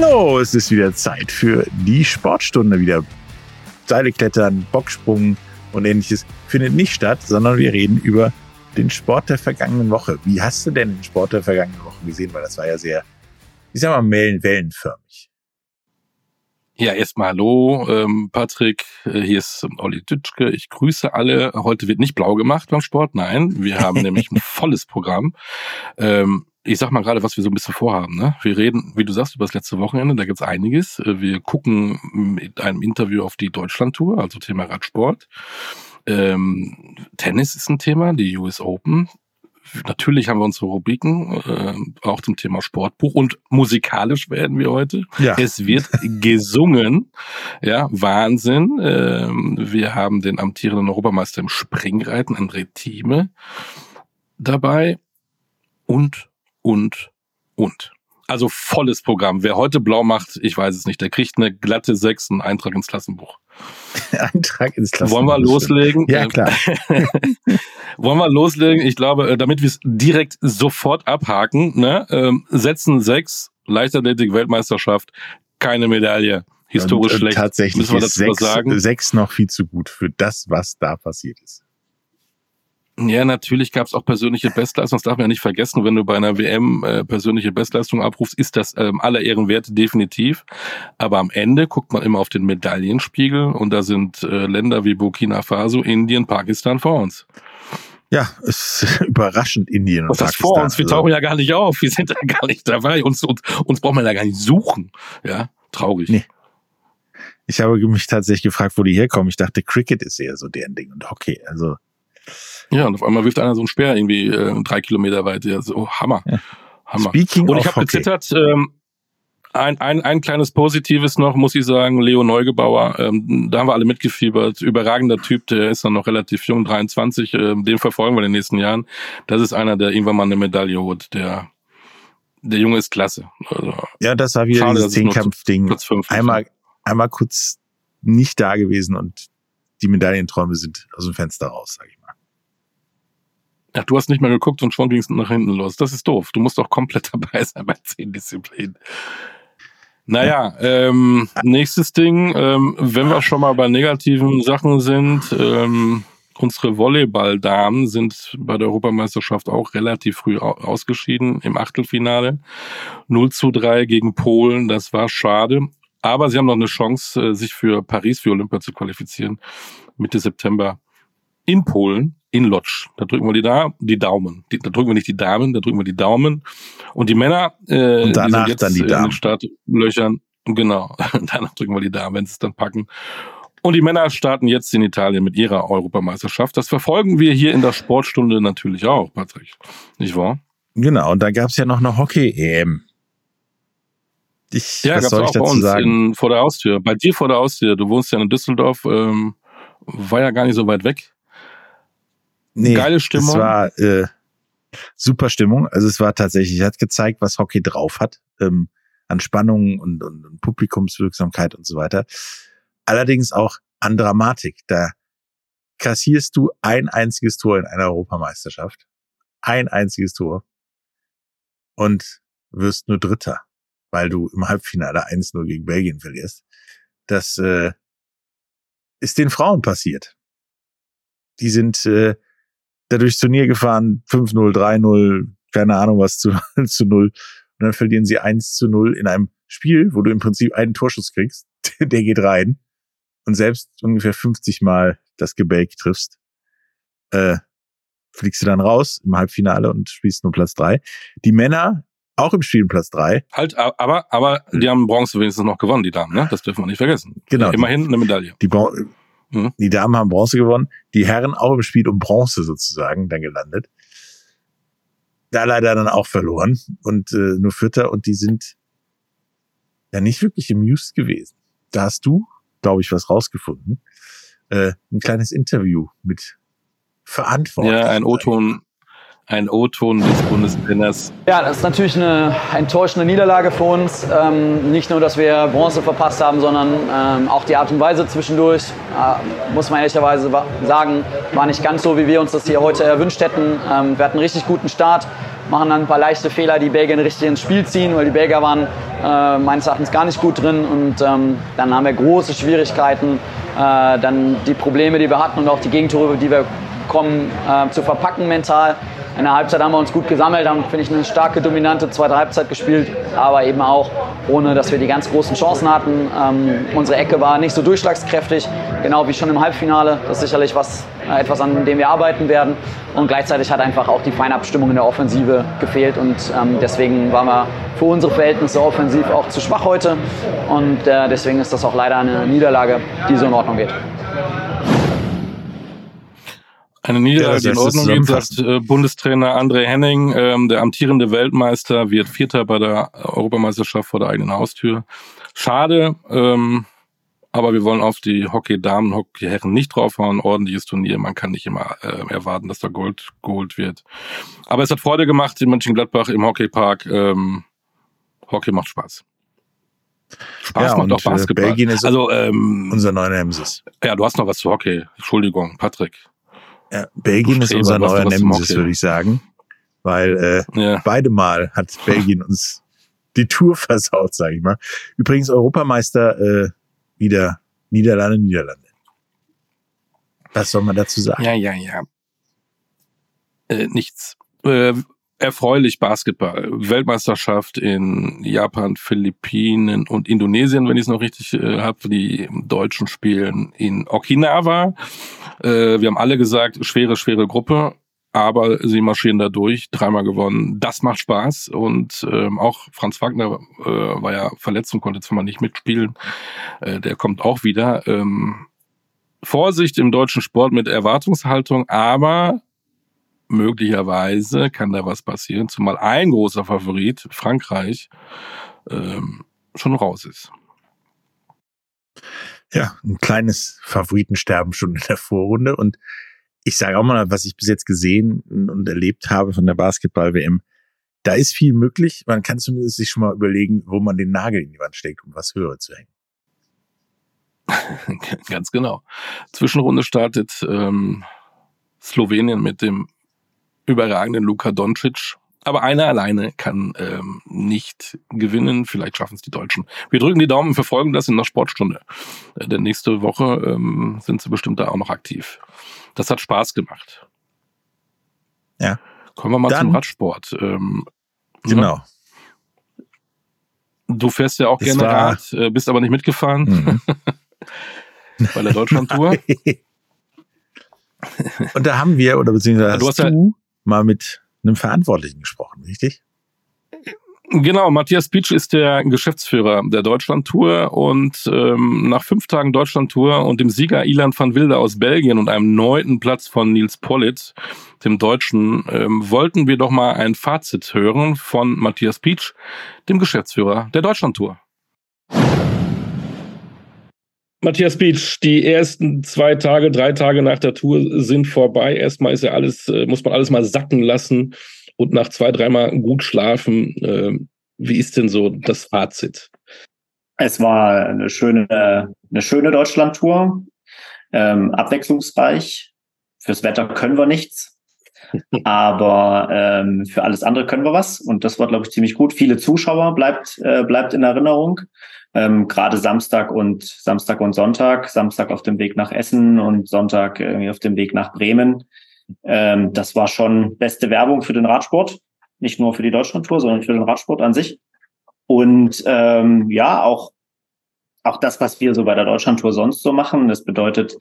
Hallo, es ist wieder Zeit für die Sportstunde. Wieder Seileklettern, Bocksprung und ähnliches findet nicht statt, sondern wir reden über den Sport der vergangenen Woche. Wie hast du denn den Sport der vergangenen Woche gesehen? Weil das war ja sehr, ich sag mal, wellenförmig. Ja, erstmal hallo, ähm, Patrick. Äh, hier ist Olli Dütschke. Ich grüße alle. Heute wird nicht blau gemacht beim Sport. Nein, wir haben nämlich ein volles Programm. Ähm, ich sag mal gerade, was wir so ein bisschen vorhaben. Ne? Wir reden, wie du sagst, über das letzte Wochenende, da gibt's einiges. Äh, wir gucken mit einem Interview auf die Deutschlandtour, also Thema Radsport. Ähm, Tennis ist ein Thema, die US Open. Natürlich haben wir unsere Rubriken, äh, auch zum Thema Sportbuch und musikalisch werden wir heute. Ja. Es wird gesungen, ja, Wahnsinn. Ähm, wir haben den amtierenden Europameister im Springreiten, André Thieme, dabei und und, und. Also volles Programm. Wer heute blau macht, ich weiß es nicht, der kriegt eine glatte Sechs, einen Eintrag ins Klassenbuch. Eintrag ins Klassenbuch. Wollen wir loslegen? Ja, klar. Wollen wir loslegen? Ich glaube, äh, damit wir es direkt sofort abhaken, ne, ähm, setzen sechs, Leichtathletik-Weltmeisterschaft, keine Medaille. Historisch und, schlecht. Tatsächlich Müssen wir dazu sechs, sagen? sechs noch viel zu gut für das, was da passiert ist. Ja, natürlich gab es auch persönliche Bestleistungen. Das darf man ja nicht vergessen. Wenn du bei einer WM äh, persönliche Bestleistung abrufst, ist das ähm, aller Ehren wert, definitiv. Aber am Ende guckt man immer auf den Medaillenspiegel und da sind äh, Länder wie Burkina Faso, Indien, Pakistan vor uns. Ja, es ist überraschend Indien und Was Pakistan. vor uns? Wir also tauchen ja gar nicht auf. Wir sind ja gar nicht dabei. Uns, uns, uns braucht man ja gar nicht suchen. Ja, traurig. Nee. Ich habe mich tatsächlich gefragt, wo die herkommen. Ich dachte, Cricket ist eher so deren Ding und Hockey. Also ja, und auf einmal wirft einer so einen Speer irgendwie äh, drei Kilometer weit. Ja, so Hammer. Ja. Hammer. Speaking und ich habe gezittert, ähm, ein, ein, ein kleines Positives noch, muss ich sagen, Leo Neugebauer, ähm, da haben wir alle mitgefiebert. Überragender Typ, der ist dann noch relativ jung, 23, ähm, den verfolgen wir in den nächsten Jahren. Das ist einer, der irgendwann mal eine Medaille holt. Der, der Junge ist klasse. Also, ja, das war wieder schade, dieses Zehnkampf-Ding. Einmal, einmal kurz nicht da gewesen und die Medaillenträume sind aus dem Fenster raus, sag ich. Ach, du hast nicht mehr geguckt und schon ging es nach hinten los. Das ist doof. Du musst doch komplett dabei sein bei zehn Disziplinen. Naja, ähm, nächstes Ding, ähm, wenn wir schon mal bei negativen Sachen sind, ähm, unsere Volleyballdamen sind bei der Europameisterschaft auch relativ früh ausgeschieden im Achtelfinale. 0 zu 3 gegen Polen, das war schade. Aber sie haben noch eine Chance, äh, sich für Paris für Olympia zu qualifizieren. Mitte September in Polen in Lodz. Da drücken wir die, da die Daumen. Die, da drücken wir nicht die Damen, da drücken wir die Daumen. Und die Männer, äh, und danach die dann die Damen. in den Startlöchern. Genau, danach drücken wir die Damen, wenn sie es dann packen. Und die Männer starten jetzt in Italien mit ihrer Europameisterschaft. Das verfolgen wir hier in der Sportstunde natürlich auch, Patrick. Nicht wahr? Genau, und da gab es ja noch eine Hockey-EM. Ich, ja, was soll ich dazu sagen? In, vor der Haustür. Bei dir vor der Haustür. Du wohnst ja in Düsseldorf, ähm, war ja gar nicht so weit weg. Nee, Geile Stimmung. Es war äh, super Stimmung. Also es war tatsächlich, hat gezeigt, was Hockey drauf hat. Ähm, an Spannung und, und, und Publikumswirksamkeit und so weiter. Allerdings auch an Dramatik. Da kassierst du ein einziges Tor in einer Europameisterschaft. Ein einziges Tor. Und wirst nur Dritter, weil du im Halbfinale 1-0 gegen Belgien verlierst. Das äh, ist den Frauen passiert. Die sind äh, da durchs Turnier gefahren, 5-0, 3-0, keine Ahnung was zu, zu 0. Und dann verlieren sie 1 zu 0 in einem Spiel, wo du im Prinzip einen Torschuss kriegst, der geht rein und selbst ungefähr 50 Mal das Gebälk triffst, äh, fliegst du dann raus im Halbfinale und spielst nur Platz drei. Die Männer auch im Spiel Platz drei. Halt, aber, aber die haben Bronze wenigstens noch gewonnen, die Damen, ne? Das dürfen wir nicht vergessen. Genau. Immerhin eine Medaille. Die, Bron Mhm. Die Damen haben Bronze gewonnen, die Herren auch im Spiel um Bronze sozusagen dann gelandet. Da leider dann auch verloren und äh, nur Vierter und die sind ja nicht wirklich amused gewesen. Da hast du, glaube ich, was rausgefunden. Äh, ein kleines Interview mit Verantwortlichen. Ja, ein O-Ton ein O-Ton des Bundestrainers. Ja, das ist natürlich eine enttäuschende Niederlage für uns. Ähm, nicht nur, dass wir Bronze verpasst haben, sondern ähm, auch die Art und Weise zwischendurch, äh, muss man ehrlicherweise sagen, war nicht ganz so, wie wir uns das hier heute erwünscht hätten. Ähm, wir hatten einen richtig guten Start, machen dann ein paar leichte Fehler, die Belgier richtig ins Spiel ziehen, weil die Belgier waren äh, meines Erachtens gar nicht gut drin und ähm, dann haben wir große Schwierigkeiten, äh, dann die Probleme, die wir hatten und auch die Gegentore, die wir bekommen, äh, zu verpacken mental. In der Halbzeit haben wir uns gut gesammelt, haben, finde ich, eine starke, dominante zweite Halbzeit gespielt, aber eben auch ohne, dass wir die ganz großen Chancen hatten. Ähm, unsere Ecke war nicht so durchschlagskräftig, genau wie schon im Halbfinale. Das ist sicherlich was, äh, etwas, an dem wir arbeiten werden. Und gleichzeitig hat einfach auch die Feinabstimmung in der Offensive gefehlt und ähm, deswegen waren wir für unsere Verhältnisse offensiv auch zu schwach heute. Und äh, deswegen ist das auch leider eine Niederlage, die so in Ordnung geht. Eine Niederlage, ja, die in Ordnung geht, sagt äh, Bundestrainer André Henning. Ähm, der amtierende Weltmeister wird Vierter bei der Europameisterschaft vor der eigenen Haustür. Schade, ähm, aber wir wollen auf die Hockey-Damen, Hockey-Herren nicht draufhauen. Ordentliches Turnier, man kann nicht immer äh, erwarten, dass da Gold geholt wird. Aber es hat Freude gemacht in Mönchengladbach im Hockeypark. Ähm, Hockey macht Spaß. Spaß ja, macht auch Basketball. Belgien ist also ähm, unser neuer Nemesis. Ja, du hast noch was zu Hockey. Entschuldigung, Patrick. Ja, Belgien ist unser neuer Nemesis, würde ich sagen. Weil äh, ja. beide Mal hat Belgien uns die Tour versaut, sage ich mal. Übrigens Europameister äh, wieder Niederlande, Niederlande. Was soll man dazu sagen? Ja, ja, ja. Äh, nichts. Äh, erfreulich Basketball. Weltmeisterschaft in Japan, Philippinen und Indonesien, wenn ich es noch richtig äh, habe. Die Deutschen spielen in Okinawa. Äh, wir haben alle gesagt, schwere, schwere Gruppe. Aber sie marschieren da durch, dreimal gewonnen. Das macht Spaß. Und ähm, auch Franz Wagner äh, war ja verletzt und konnte zwar mal nicht mitspielen. Äh, der kommt auch wieder. Ähm, Vorsicht im deutschen Sport mit Erwartungshaltung, aber möglicherweise kann da was passieren, zumal ein großer Favorit, Frankreich, ähm, schon raus ist. Ja, ein kleines Favoritensterben schon in der Vorrunde. Und ich sage auch mal, was ich bis jetzt gesehen und erlebt habe von der Basketball-WM, da ist viel möglich. Man kann zumindest sich schon mal überlegen, wo man den Nagel in die Wand steckt, um was höher zu hängen. Ganz genau. Zwischenrunde startet ähm, Slowenien mit dem überragenden Luka Doncic. Aber einer alleine kann ähm, nicht gewinnen. Vielleicht schaffen es die Deutschen. Wir drücken die Daumen und verfolgen das in der Sportstunde. Äh, denn nächste Woche ähm, sind sie bestimmt da auch noch aktiv. Das hat Spaß gemacht. Ja. Kommen wir mal Dann, zum Radsport. Ähm, ne? genau. Du fährst ja auch das gerne Rad, äh, bist aber nicht mitgefahren. Mhm. Bei der Deutschlandtour. Und da haben wir, oder beziehungsweise du hast, du mal mit einem Verantwortlichen gesprochen, richtig? Genau, Matthias Pietsch ist der Geschäftsführer der Deutschlandtour und ähm, nach fünf Tagen Deutschlandtour und dem Sieger Ilan van Wilde aus Belgien und einem neunten Platz von Nils Pollitt, dem Deutschen, ähm, wollten wir doch mal ein Fazit hören von Matthias Pietsch, dem Geschäftsführer der Deutschlandtour. Matthias Beach, die ersten zwei Tage, drei Tage nach der Tour sind vorbei. Erstmal ist ja alles, äh, muss man alles mal sacken lassen und nach zwei, dreimal gut schlafen. Ähm, wie ist denn so das Fazit? Es war eine schöne, eine schöne Deutschlandtour, ähm, abwechslungsreich. Fürs Wetter können wir nichts, aber ähm, für alles andere können wir was. Und das war, glaube ich, ziemlich gut. Viele Zuschauer bleibt, äh, bleibt in Erinnerung ähm, gerade Samstag und Samstag und Sonntag, Samstag auf dem Weg nach Essen und Sonntag irgendwie auf dem Weg nach Bremen. Ähm, das war schon beste Werbung für den Radsport, nicht nur für die Deutschlandtour, sondern für den Radsport an sich. Und ähm, ja, auch auch das, was wir so bei der Deutschlandtour sonst so machen, das bedeutet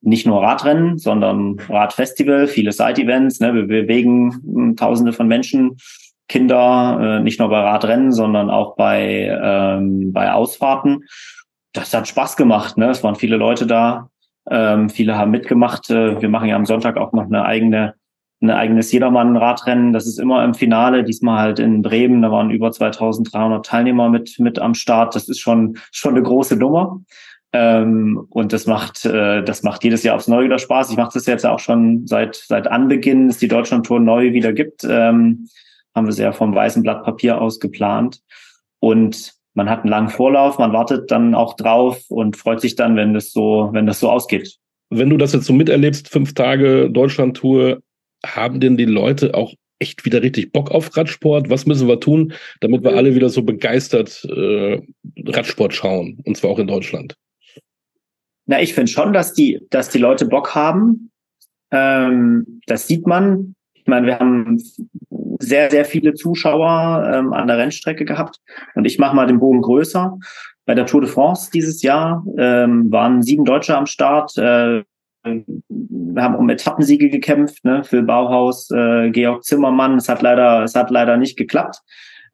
nicht nur Radrennen, sondern Radfestival, viele Side-Events. Ne? Wir bewegen hm, Tausende von Menschen Kinder, äh, nicht nur bei Radrennen, sondern auch bei, ähm, bei Ausfahrten. Das hat Spaß gemacht. Ne? Es waren viele Leute da. Ähm, viele haben mitgemacht. Äh, wir machen ja am Sonntag auch noch eine eigene, ein eigenes Jedermann-Radrennen. Das ist immer im Finale. Diesmal halt in Bremen. Da waren über 2300 Teilnehmer mit, mit am Start. Das ist schon, schon eine große Nummer. Ähm, und das macht, äh, das macht jedes Jahr aufs Neue wieder Spaß. Ich mache das jetzt auch schon seit, seit Anbeginn, es die Deutschlandtour neu wieder gibt. Ähm, haben wir sehr vom weißen Blatt Papier aus geplant. Und man hat einen langen Vorlauf, man wartet dann auch drauf und freut sich dann, wenn das so, wenn das so ausgeht. Wenn du das jetzt so miterlebst, fünf Tage Deutschland-Tour, haben denn die Leute auch echt wieder richtig Bock auf Radsport? Was müssen wir tun, damit wir alle wieder so begeistert äh, Radsport schauen? Und zwar auch in Deutschland. Na, ich finde schon, dass die, dass die Leute Bock haben. Ähm, das sieht man. Ich meine, wir haben sehr, sehr viele Zuschauer ähm, an der Rennstrecke gehabt. Und ich mache mal den Bogen größer. Bei der Tour de France dieses Jahr ähm, waren sieben Deutsche am Start. Äh, wir haben um Etappensiege gekämpft, ne, Phil Bauhaus, äh, Georg Zimmermann. Es hat leider, es hat leider nicht geklappt.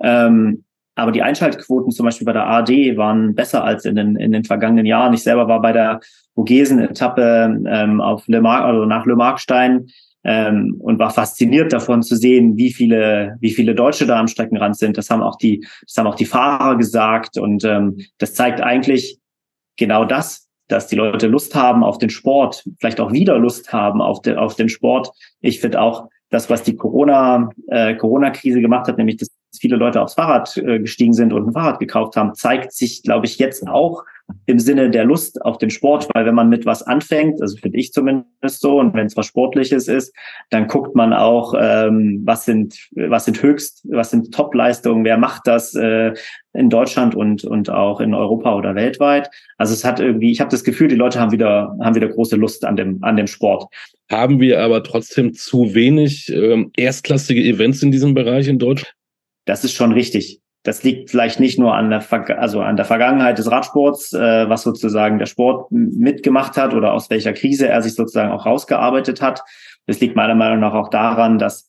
Ähm, aber die Einschaltquoten zum Beispiel bei der AD waren besser als in den, in den vergangenen Jahren. Ich selber war bei der Vogesen-Etappe ähm, auf Le Mar also nach Le Markstein ähm, und war fasziniert davon zu sehen, wie viele, wie viele Deutsche da am Streckenrand sind. Das haben auch die, das haben auch die Fahrer gesagt und ähm, das zeigt eigentlich genau das, dass die Leute Lust haben auf den Sport, vielleicht auch wieder Lust haben auf, den auf den Sport. Ich finde auch das, was die Corona, äh, Corona-Krise gemacht hat, nämlich dass viele Leute aufs Fahrrad äh, gestiegen sind und ein Fahrrad gekauft haben, zeigt sich, glaube ich, jetzt auch im Sinne der Lust auf den Sport, weil wenn man mit was anfängt, also finde ich zumindest so, und wenn es was Sportliches ist, dann guckt man auch, ähm, was sind, was sind höchst, was sind Top-Leistungen, wer macht das äh, in Deutschland und und auch in Europa oder weltweit. Also es hat irgendwie, ich habe das Gefühl, die Leute haben wieder haben wieder große Lust an dem an dem Sport. Haben wir aber trotzdem zu wenig ähm, erstklassige Events in diesem Bereich in Deutschland? Das ist schon richtig. Das liegt vielleicht nicht nur an der, Ver also an der Vergangenheit des Radsports, äh, was sozusagen der Sport mitgemacht hat oder aus welcher Krise er sich sozusagen auch rausgearbeitet hat. Das liegt meiner Meinung nach auch daran, dass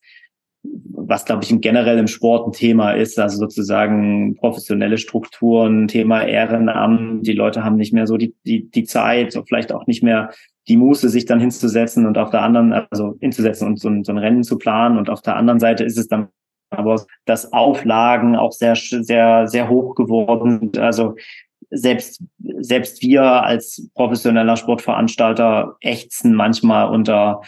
was glaube ich generell im Sport ein Thema ist, also sozusagen professionelle Strukturen, Thema Ehrenamt. Die Leute haben nicht mehr so die die die Zeit, so vielleicht auch nicht mehr die Muße, sich dann hinzusetzen und auf der anderen, also hinzusetzen und so ein, so ein Rennen zu planen. Und auf der anderen Seite ist es dann aber dass Auflagen auch sehr, sehr, sehr hoch geworden sind. Also selbst, selbst wir als professioneller Sportveranstalter ächzen manchmal unter,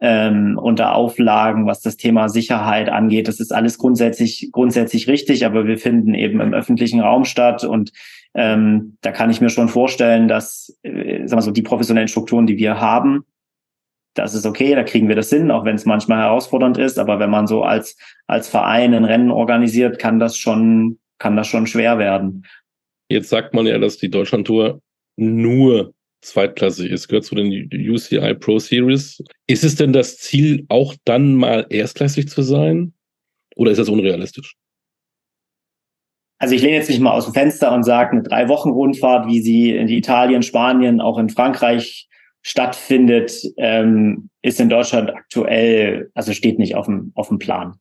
ähm, unter Auflagen, was das Thema Sicherheit angeht. Das ist alles grundsätzlich, grundsätzlich richtig, aber wir finden eben im öffentlichen Raum statt und ähm, da kann ich mir schon vorstellen, dass äh, sagen wir so, die professionellen Strukturen, die wir haben, das ist okay, da kriegen wir das hin, auch wenn es manchmal herausfordernd ist. Aber wenn man so als, als Verein ein Rennen organisiert, kann das schon, kann das schon schwer werden. Jetzt sagt man ja, dass die Deutschlandtour nur zweitklassig ist, gehört zu den UCI Pro Series. Ist es denn das Ziel, auch dann mal erstklassig zu sein? Oder ist das unrealistisch? Also ich lehne jetzt nicht mal aus dem Fenster und sage, eine drei Wochen Rundfahrt, wie sie in Italien, Spanien, auch in Frankreich stattfindet, ähm, ist in Deutschland aktuell, also steht nicht auf dem, auf dem Plan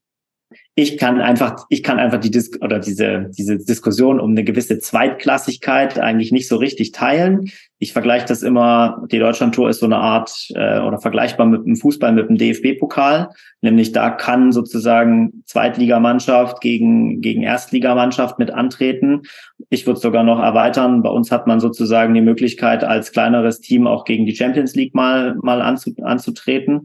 ich kann einfach, ich kann einfach die Dis oder diese, diese Diskussion um eine gewisse Zweitklassigkeit eigentlich nicht so richtig teilen. Ich vergleiche das immer, die Deutschlandtour ist so eine Art äh, oder vergleichbar mit dem Fußball, mit dem DFB-Pokal. Nämlich da kann sozusagen Zweitligamannschaft gegen, gegen Erstligamannschaft mit antreten. Ich würde sogar noch erweitern. Bei uns hat man sozusagen die Möglichkeit, als kleineres Team auch gegen die Champions League mal, mal anzu, anzutreten.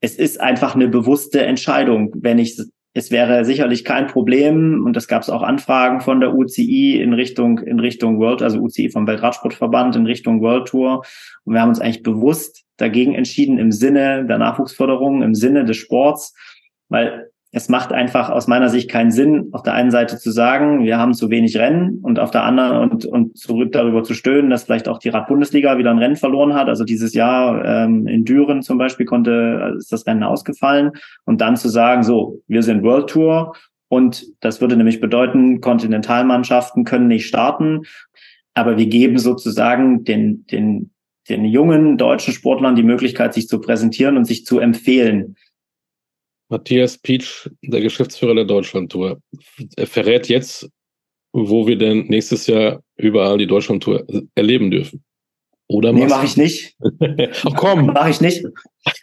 Es ist einfach eine bewusste Entscheidung. Wenn ich es wäre sicherlich kein Problem, und das gab es auch Anfragen von der UCI in Richtung, in Richtung World, also UCI vom Weltradsportverband in Richtung World Tour. Und wir haben uns eigentlich bewusst dagegen entschieden im Sinne der Nachwuchsförderung, im Sinne des Sports, weil es macht einfach aus meiner Sicht keinen Sinn, auf der einen Seite zu sagen, wir haben zu wenig Rennen und auf der anderen und, und zurück darüber zu stöhnen, dass vielleicht auch die Radbundesliga wieder ein Rennen verloren hat. Also dieses Jahr ähm, in Düren zum Beispiel konnte, ist das Rennen ausgefallen und dann zu sagen, so, wir sind World Tour und das würde nämlich bedeuten, Kontinentalmannschaften können nicht starten, aber wir geben sozusagen den, den, den jungen deutschen Sportlern die Möglichkeit, sich zu präsentieren und sich zu empfehlen. Matthias Pietsch, der Geschäftsführer der Deutschlandtour, verrät jetzt, wo wir denn nächstes Jahr überall die Deutschlandtour erleben dürfen. Oder nee, mache ich nicht. Ach komm. Mache ich nicht.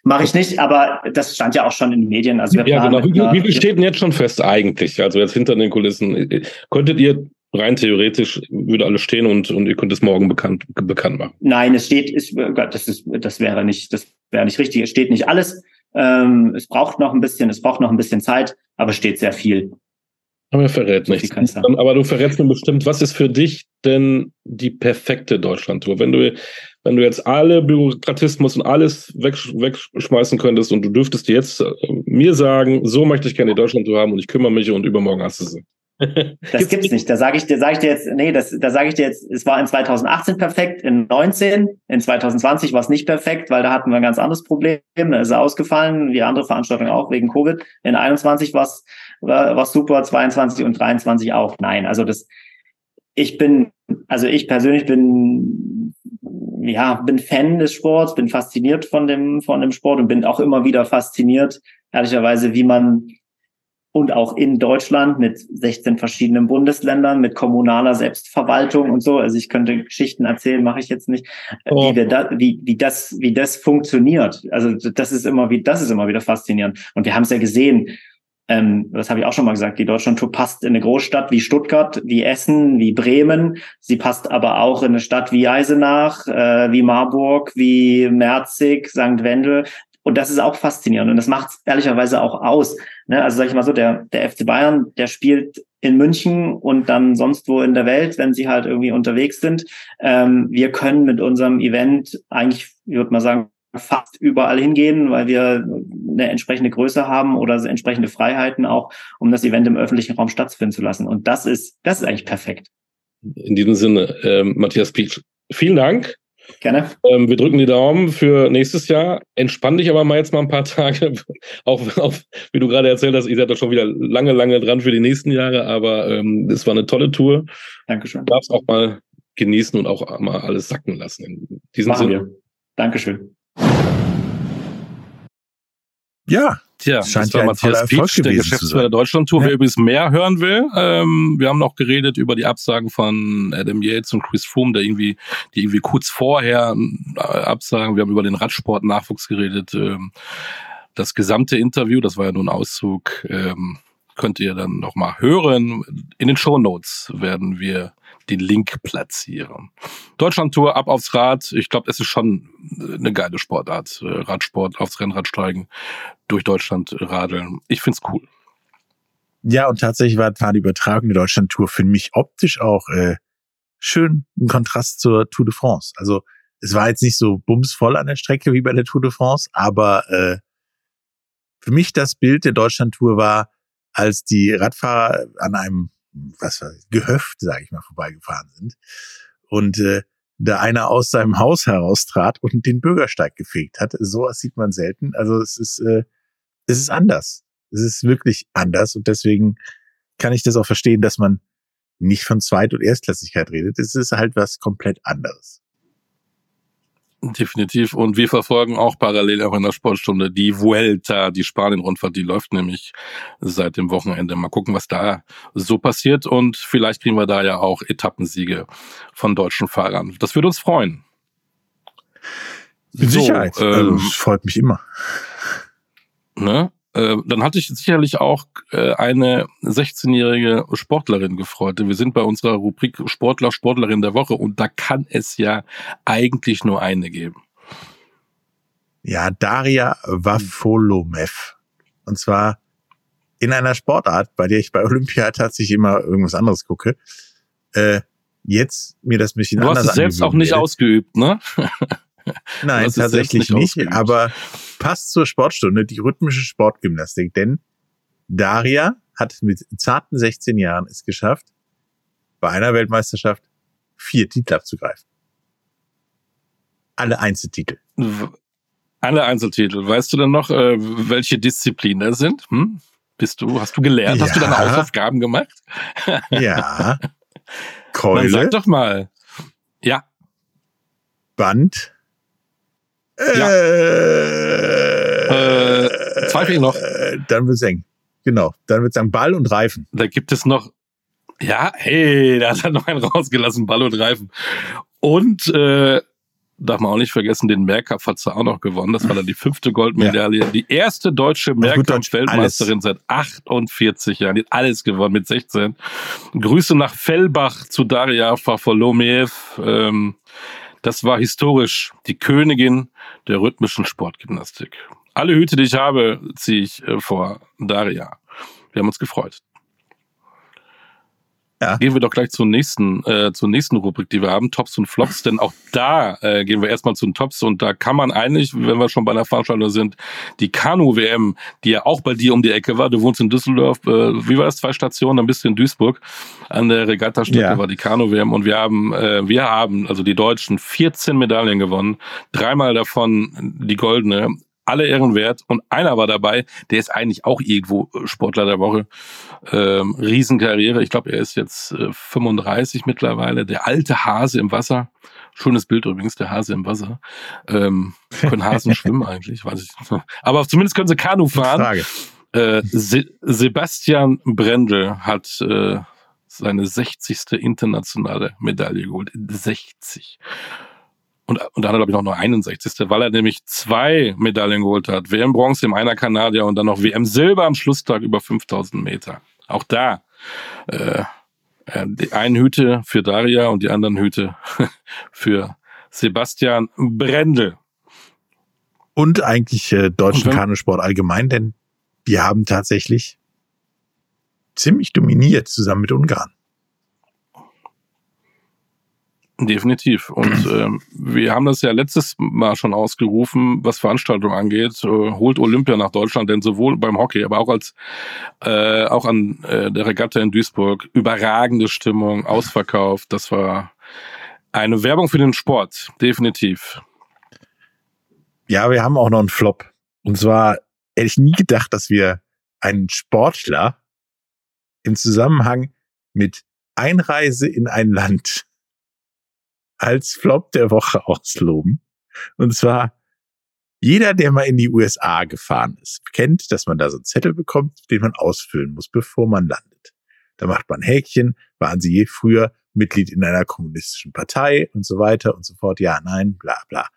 Mache ich nicht, aber das stand ja auch schon in den Medien. Also ja, genau. Wie, wie viel steht denn jetzt schon fest eigentlich? Also jetzt hinter den Kulissen. Könntet ihr rein theoretisch würde alles stehen und, und ihr könnt es morgen bekannt, bekannt machen? Nein, es steht, ist, das ist, das wäre nicht, das wäre nicht richtig. Es steht nicht alles. Ähm, es braucht noch ein bisschen, es braucht noch ein bisschen Zeit, aber steht sehr viel. Aber er verrät nichts. Aber du verrätst mir bestimmt, was ist für dich denn die perfekte Deutschlandtour? Wenn du, wenn du jetzt alle Bürokratismus und alles wegschmeißen könntest und du dürftest jetzt äh, mir sagen, so möchte ich gerne die Deutschlandtour haben und ich kümmere mich und übermorgen hast du sie. Das gibt's nicht. Da sage ich dir, sage ich dir jetzt, nee, das, da sage ich dir jetzt, es war in 2018 perfekt, in 19, in 2020 war es nicht perfekt, weil da hatten wir ein ganz anderes Problem. Da ist er ausgefallen, wie andere Veranstaltungen auch wegen Covid. In 21 war es war, super, 22 und 23 auch. Nein, also das, ich bin, also ich persönlich bin, ja, bin Fan des Sports, bin fasziniert von dem, von dem Sport und bin auch immer wieder fasziniert, ehrlicherweise, wie man und auch in Deutschland mit 16 verschiedenen Bundesländern, mit kommunaler Selbstverwaltung und so. Also ich könnte Geschichten erzählen, mache ich jetzt nicht, oh. wie wir da, wie, wie das, wie das funktioniert. Also das ist immer wie, das ist immer wieder faszinierend. Und wir haben es ja gesehen. Ähm, das habe ich auch schon mal gesagt. Die Deutschlandtour passt in eine Großstadt wie Stuttgart, wie Essen, wie Bremen. Sie passt aber auch in eine Stadt wie Eisenach, äh, wie Marburg, wie Merzig, St. Wendel. Und das ist auch faszinierend und das macht es ehrlicherweise auch aus. Ne? Also sag ich mal so, der, der FC Bayern, der spielt in München und dann sonst wo in der Welt, wenn sie halt irgendwie unterwegs sind. Ähm, wir können mit unserem Event eigentlich, ich würde mal sagen, fast überall hingehen, weil wir eine entsprechende Größe haben oder entsprechende Freiheiten auch, um das Event im öffentlichen Raum stattfinden zu lassen. Und das ist, das ist eigentlich perfekt. In diesem Sinne, ähm, Matthias Pietsch, vielen Dank Gerne. Ähm, wir drücken die Daumen für nächstes Jahr. Entspann dich aber mal jetzt mal ein paar Tage. auch, auch wie du gerade erzählt hast, ihr seid doch schon wieder lange, lange dran für die nächsten Jahre, aber ähm, es war eine tolle Tour. Dankeschön. Du darfst auch mal genießen und auch mal alles sacken lassen. In diesem Machen Sinne. Wir. Dankeschön. Ja, Tja, Scheint das war ja Matthias Pietsch, der Geschäftsführer der Deutschlandtour. Ja. Wer übrigens mehr hören will, ähm, wir haben noch geredet über die Absagen von Adam Yates und Chris Froome, der irgendwie, die irgendwie kurz vorher äh, absagen. Wir haben über den Radsport-Nachwuchs geredet. Ähm, das gesamte Interview, das war ja nur ein Auszug, ähm, könnt ihr dann noch mal hören. In den Show Notes werden wir den Link platzieren. Deutschlandtour ab aufs Rad. Ich glaube, es ist schon eine geile Sportart. Äh, Radsport, aufs Rennrad steigen, durch Deutschland radeln. Ich find's cool. Ja, und tatsächlich war, war die Übertragung der Deutschlandtour für mich optisch auch äh, schön ein Kontrast zur Tour de France. Also es war jetzt nicht so bumsvoll an der Strecke wie bei der Tour de France, aber äh, für mich das Bild der Deutschlandtour war, als die Radfahrer an einem was war Gehöft, sage ich mal, vorbeigefahren sind und äh, da einer aus seinem Haus heraustrat und den Bürgersteig gefegt hat. Sowas sieht man selten. Also es ist äh, es ist anders. Es ist wirklich anders und deswegen kann ich das auch verstehen, dass man nicht von Zweit- und Erstklassigkeit redet. Es ist halt was komplett anderes. Definitiv. Und wir verfolgen auch parallel auch in der Sportstunde die Vuelta, die Spanien-Rundfahrt, die läuft nämlich seit dem Wochenende. Mal gucken, was da so passiert. Und vielleicht kriegen wir da ja auch Etappensiege von deutschen Fahrern. Das würde uns freuen. Mit Sicherheit. So, ähm, also, freut mich immer. Ne? Äh, dann hatte ich sicherlich auch äh, eine 16-jährige Sportlerin gefreut. Wir sind bei unserer Rubrik Sportler, Sportlerin der Woche und da kann es ja eigentlich nur eine geben. Ja, Daria Wafolomev. Und zwar in einer Sportart, bei der ich bei Olympia tatsächlich immer irgendwas anderes gucke. Äh, jetzt mir das ein bisschen du anders Du hast es selbst auch nicht werde. ausgeübt, ne? Nein, tatsächlich nicht, nicht aber passt zur Sportstunde die rhythmische Sportgymnastik, denn Daria hat mit zarten 16 Jahren es geschafft, bei einer Weltmeisterschaft vier Titel abzugreifen. Alle Einzeltitel. Alle Einzeltitel. Weißt du denn noch, äh, welche Disziplinen da sind? Hm? Bist du, hast du gelernt? Ja. Hast du deine Hausaufgaben gemacht? ja. Keule. Dann sag doch mal. Ja. Band. Ja. Äh, äh, zwei fehlen noch. Dann wird's eng. Genau. Dann wird's sagen Ball und Reifen. Da gibt es noch. Ja, hey, da hat er noch einen rausgelassen, Ball und Reifen. Und äh, darf man auch nicht vergessen, den Mehrkampf hat sie auch noch gewonnen. Das war dann die fünfte Goldmedaille. Ja. Die erste deutsche Mehrkampf-Weltmeisterin seit 48 Jahren. Die hat alles gewonnen mit 16. Grüße nach Fellbach zu Daria Fafolomiev. Ähm, das war historisch die Königin der rhythmischen Sportgymnastik. Alle Hüte, die ich habe, ziehe ich äh, vor Daria. Wir haben uns gefreut. Ja. gehen wir doch gleich zur nächsten, äh, zur nächsten Rubrik, die wir haben, Tops und Flops, denn auch da äh, gehen wir erstmal zu den Tops. Und da kann man eigentlich, wenn wir schon bei einer Veranstaltung sind, die Kanu-WM, die ja auch bei dir um die Ecke war, du wohnst in Düsseldorf, äh, wie war das, zwei Stationen, dann bist du in Duisburg, an der Regattastrecke ja. war die Kanu-WM und wir haben, äh, wir haben, also die Deutschen, 14 Medaillen gewonnen, dreimal davon die goldene, alle Ehren wert. Und einer war dabei, der ist eigentlich auch irgendwo äh, Sportler der Woche. Ähm, Riesenkarriere. Ich glaube, er ist jetzt äh, 35 mittlerweile. Der alte Hase im Wasser. Schönes Bild übrigens, der Hase im Wasser. Ähm, können Hasen schwimmen eigentlich? Weiß ich nicht. Aber zumindest können sie Kanu fahren. Frage. Äh, Se Sebastian Brendel hat äh, seine 60. internationale Medaille geholt. 60 und, und dann hat er, glaube ich, noch nur 61. Weil er nämlich zwei Medaillen geholt hat. WM Bronze im einer Kanadier und dann noch WM Silber am Schlusstag über 5000 Meter. Auch da, äh, äh, die einen Hüte für Daria und die anderen Hüte für Sebastian Brendel. Und eigentlich äh, deutschen Kanusport allgemein, denn wir haben tatsächlich ziemlich dominiert zusammen mit Ungarn. Definitiv. Und ähm, wir haben das ja letztes Mal schon ausgerufen, was Veranstaltungen angeht. Äh, holt Olympia nach Deutschland, denn sowohl beim Hockey, aber auch als äh, auch an äh, der Regatta in Duisburg überragende Stimmung, ausverkauft. Das war eine Werbung für den Sport, definitiv. Ja, wir haben auch noch einen Flop. Und zwar hätte ich nie gedacht, dass wir einen Sportler im Zusammenhang mit Einreise in ein Land als Flop der Woche ausloben. Und zwar jeder, der mal in die USA gefahren ist, kennt, dass man da so einen Zettel bekommt, den man ausfüllen muss, bevor man landet. Da macht man Häkchen, waren Sie je früher Mitglied in einer kommunistischen Partei und so weiter und so fort. Ja, nein, bla bla.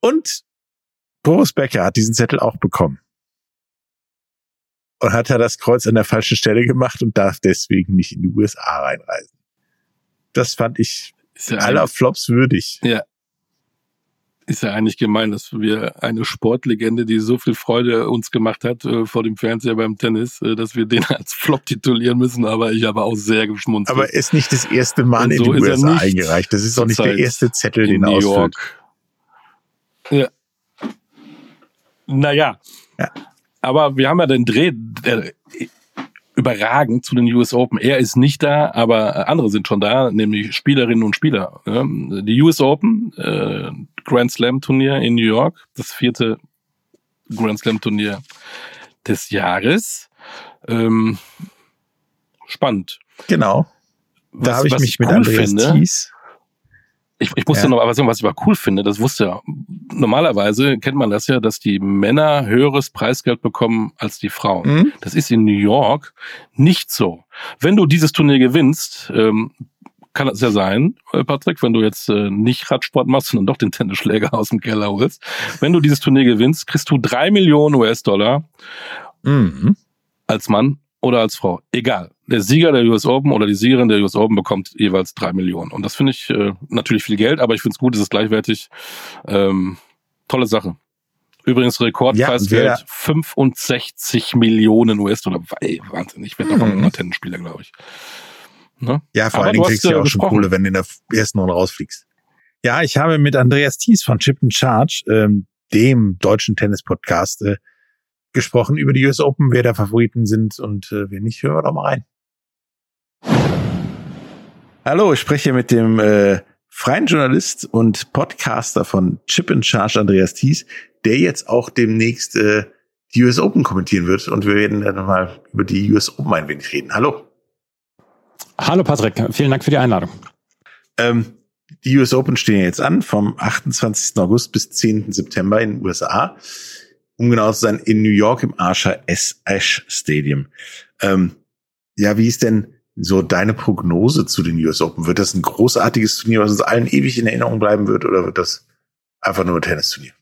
Und Boris Becker hat diesen Zettel auch bekommen. Und hat er das Kreuz an der falschen Stelle gemacht und darf deswegen nicht in die USA reinreisen. Das fand ich ist ja aller Flops würdig. Ja. Ist ja eigentlich gemein, dass wir eine Sportlegende, die so viel Freude uns gemacht hat äh, vor dem Fernseher beim Tennis, äh, dass wir den als Flop titulieren müssen, aber ich habe auch sehr geschmunzelt. Aber ist nicht das erste Mal so in die USA eingereicht. Das ist auch nicht der erste Zettel, den er ausfüllt. Ja. Naja. Ja. Aber wir haben ja den Dreh, der, überragend zu den US Open. Er ist nicht da, aber andere sind schon da, nämlich Spielerinnen und Spieler. Die US Open, äh, Grand Slam Turnier in New York, das vierte Grand Slam Turnier des Jahres. Ähm, spannend. Genau. Da habe ich mich mit Andreas finde, Thies ich, ich musste ja. noch aber sagen, was ich aber cool finde, das wusste ja, normalerweise kennt man das ja, dass die Männer höheres Preisgeld bekommen als die Frauen. Mhm. Das ist in New York nicht so. Wenn du dieses Turnier gewinnst, ähm, kann es ja sein, äh, Patrick, wenn du jetzt äh, nicht Radsport machst, sondern doch den Tennisschläger aus dem Keller holst. Wenn du dieses Turnier gewinnst, kriegst du drei Millionen US-Dollar mhm. als Mann oder als Frau. Egal. Der Sieger der US Open oder die Siegerin der US Open bekommt jeweils drei Millionen. Und das finde ich äh, natürlich viel Geld, aber ich finde es gut, es ist gleichwertig. Ähm, tolle Sache. Übrigens Rekordpreisgeld ja, 65 Millionen US-Dollar. Wahnsinn. Ich werde davon mhm. immer Tennisspieler, glaube ich. Ne? Ja, vor aber allen Dingen kriegst du ja auch gesprochen. schon Kohle, wenn du in der ersten Runde rausfliegst. Ja, ich habe mit Andreas Thies von Chip and Charge, ähm, dem deutschen Tennis-Podcast, äh, gesprochen über die US Open, wer da Favoriten sind und äh, wer nicht, hören wir doch mal rein. Hallo, ich spreche mit dem äh, freien Journalist und Podcaster von Chip in Charge Andreas Thies, der jetzt auch demnächst äh, die US Open kommentieren wird und wir werden dann mal über die US Open ein wenig reden. Hallo. Hallo Patrick, vielen Dank für die Einladung. Ähm, die US Open stehen jetzt an, vom 28. August bis 10. September in den USA um genau zu sein, in New York im Archer S. Ash Stadium. Ähm, ja, wie ist denn so deine Prognose zu den US Open? Wird das ein großartiges Turnier, was uns allen ewig in Erinnerung bleiben wird, oder wird das einfach nur ein Tennisturnier?